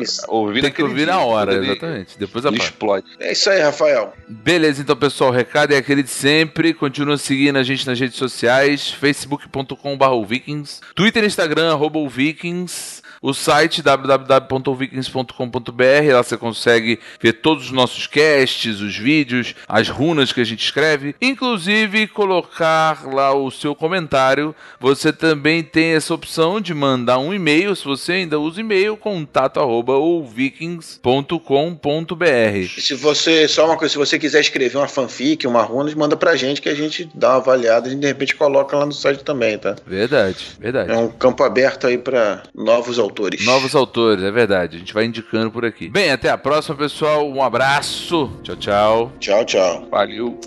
Isso. ouvir Tem que ouvir dia, na hora, exatamente. Depois apaga. explode. É isso aí, Rafael. Beleza, então, pessoal, o recado é aquele de sempre. Continua seguindo a gente nas redes sociais, facebook.com.br vikings, Twitter e Instagram, vikings, o site www.vikings.com.br, lá você consegue ver todos os nossos casts, os vídeos, as runas que a gente escreve, inclusive colocar lá o seu comentário. Você também tem essa opção de mandar um e-mail, se você ainda usa e-mail, contato arroba se você, só uma coisa, se você quiser escrever uma fanfic, uma runa, manda pra gente que a gente dá uma avaliada e de repente coloca lá no site também, tá? Verdade, verdade. É um campo aberto aí pra novos autores. Novos autores, é verdade. A gente vai indicando por aqui. Bem, até a próxima, pessoal. Um abraço. Tchau, tchau. Tchau, tchau. Valeu.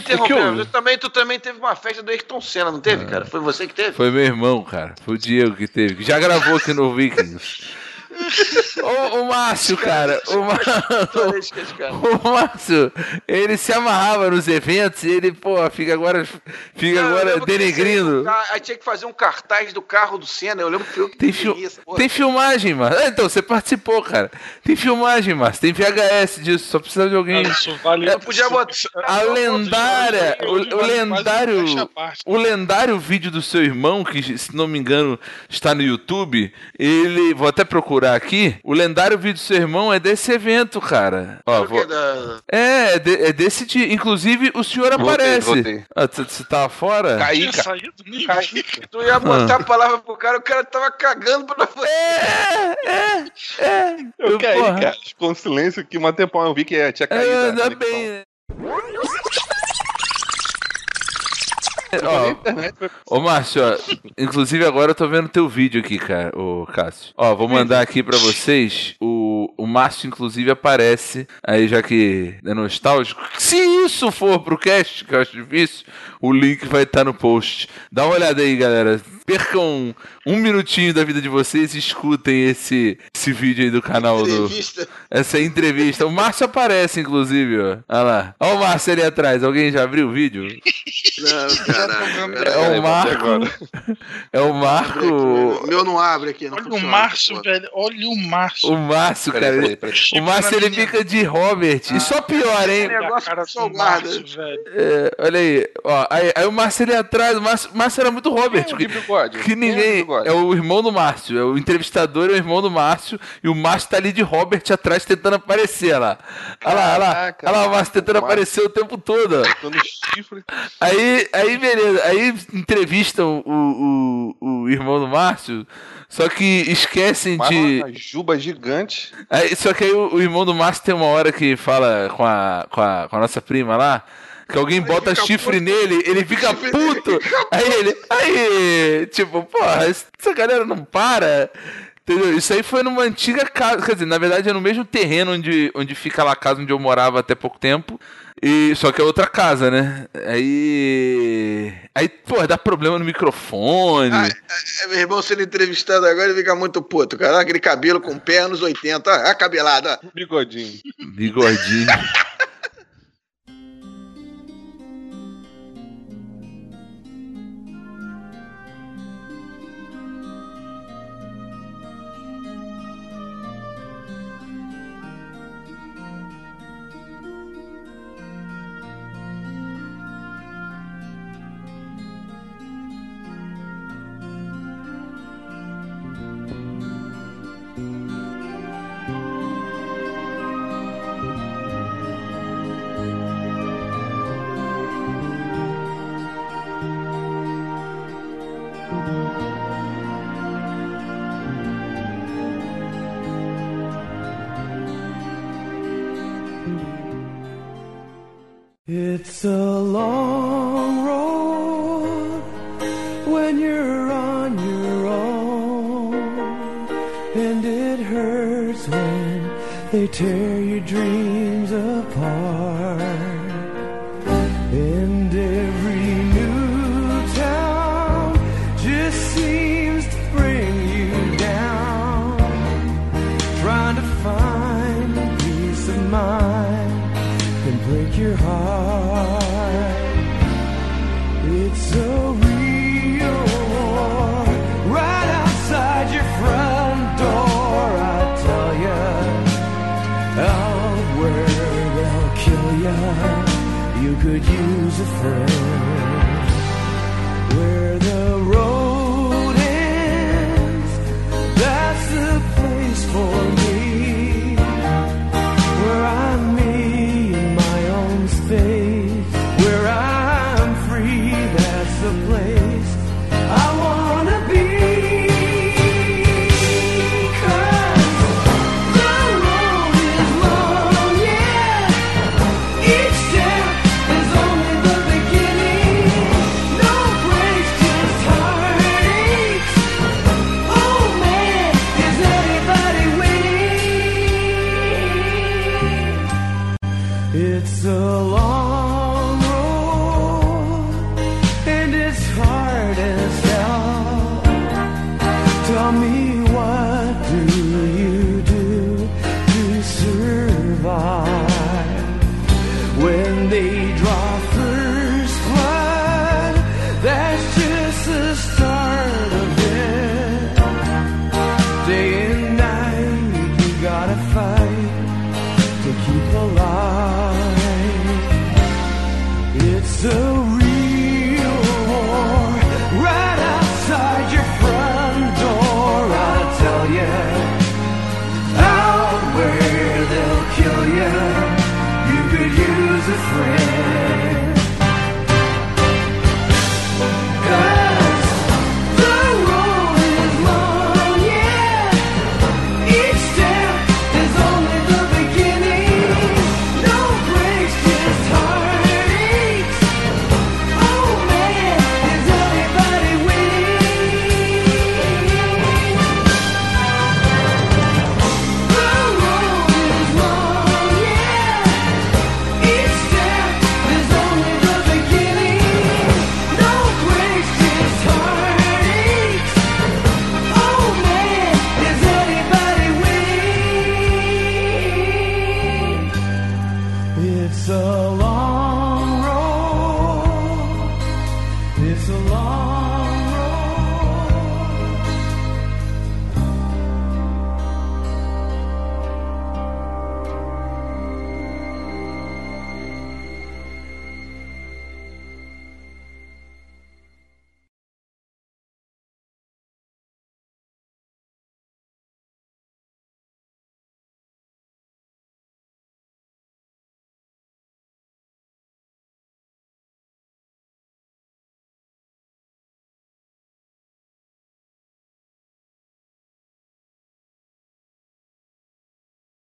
Desculpa interromper, eu também, tu também teve uma festa do Ayrton Senna, não teve, cara? Foi você que teve? Foi meu irmão, cara. Foi o Diego que teve. Já gravou aqui no Vikings. o, o Márcio, cara, o, o Márcio, ele se amarrava nos eventos e ele, pô, fica agora, fica Não, agora denegrindo. Aí tinha que fazer um cartaz do carro do Senna. Eu lembro que eu Tem, porra. tem filmagem, Márcio. Ah, então, você participou, cara. Tem filmagem, Márcio. Tem VHS disso. Só precisa de alguém. Isso vale. Eu podia botar- A lendária, o, o lendário, o lendário vídeo do seu irmão, que se não me engano está no YouTube, ele, vou até procurar aqui, o lendário vídeo do seu irmão é desse evento, cara. Ó, vou- da- é, é, de- é desse dia, inclusive o senhor Voltei, aparece. voltei. Ah, você tava fora? Caí, cara. Caí. Tu ia botar Ah. a palavra pro cara, o cara tava cagando pra você. É, é, é. Eu caí, porra. cara. Um silêncio aqui, um tempão eu vi que tinha caído. É, ainda bem. né? Ó, Ô, Márcio, ó, inclusive agora eu tô vendo teu vídeo aqui, cara, ô Cássio. Ó, vou mandar aqui pra vocês. O, o Márcio, inclusive, aparece aí, já que é nostálgico. Se isso for pro cast, que eu acho difícil, o link vai estar no post. Dá uma olhada aí, galera. Percam um minutinho da vida de vocês e escutem esse, esse vídeo aí do canal do. Entrevista. Essa entrevista. O Márcio aparece, inclusive, ó. Olha lá. Olha o Márcio ali atrás. Alguém já abriu o vídeo? Não, caralho. É Peraí, o Marco. agora. É o Marco. O meu não abre aqui. Não Olha o Márcio, velho. Olha o Márcio. O Márcio, cara. peraí, peraí. O Márcio ele fica de Robert. E só pior, hein? É, negócio cara do guarda. Márcio, velho. É, olha aí. Ó, aí, aí o Márcio ali atrás. O Márcio, Márcio era muito Robert. Quem é o Que, de bigode? que é ninguém. bigode? É o irmão do Márcio. É o entrevistador, é o irmão do Márcio. E o Márcio tá ali de Robert atrás tentando aparecer olha lá. Olha lá, olha lá. Olha lá o Márcio tentando Márcio. aparecer o tempo todo. Aí, aí beleza, aí entrevistam o, o, o irmão do Márcio, só que esquecem Mas de. uma juba gigante. Aí, só que aí o, o irmão do Márcio tem uma hora que fala com a, com a, com a nossa prima lá. Que alguém bota chifre puto. nele, ele fica puto. Aí ele. Aí, tipo, porra, essa galera não para. Entendeu? Isso aí foi numa antiga casa. Quer dizer, na verdade é no mesmo terreno onde, onde fica lá a casa onde eu morava até pouco tempo. E, só que é outra casa, né? Aí. Aí, pô, dá problema no microfone. Ah, é, meu irmão sendo entrevistado agora, ele fica muito puto, cara. Aquele cabelo com pé anos 80. Olha a cabelada. ó. Bigodinho. Bigodinho.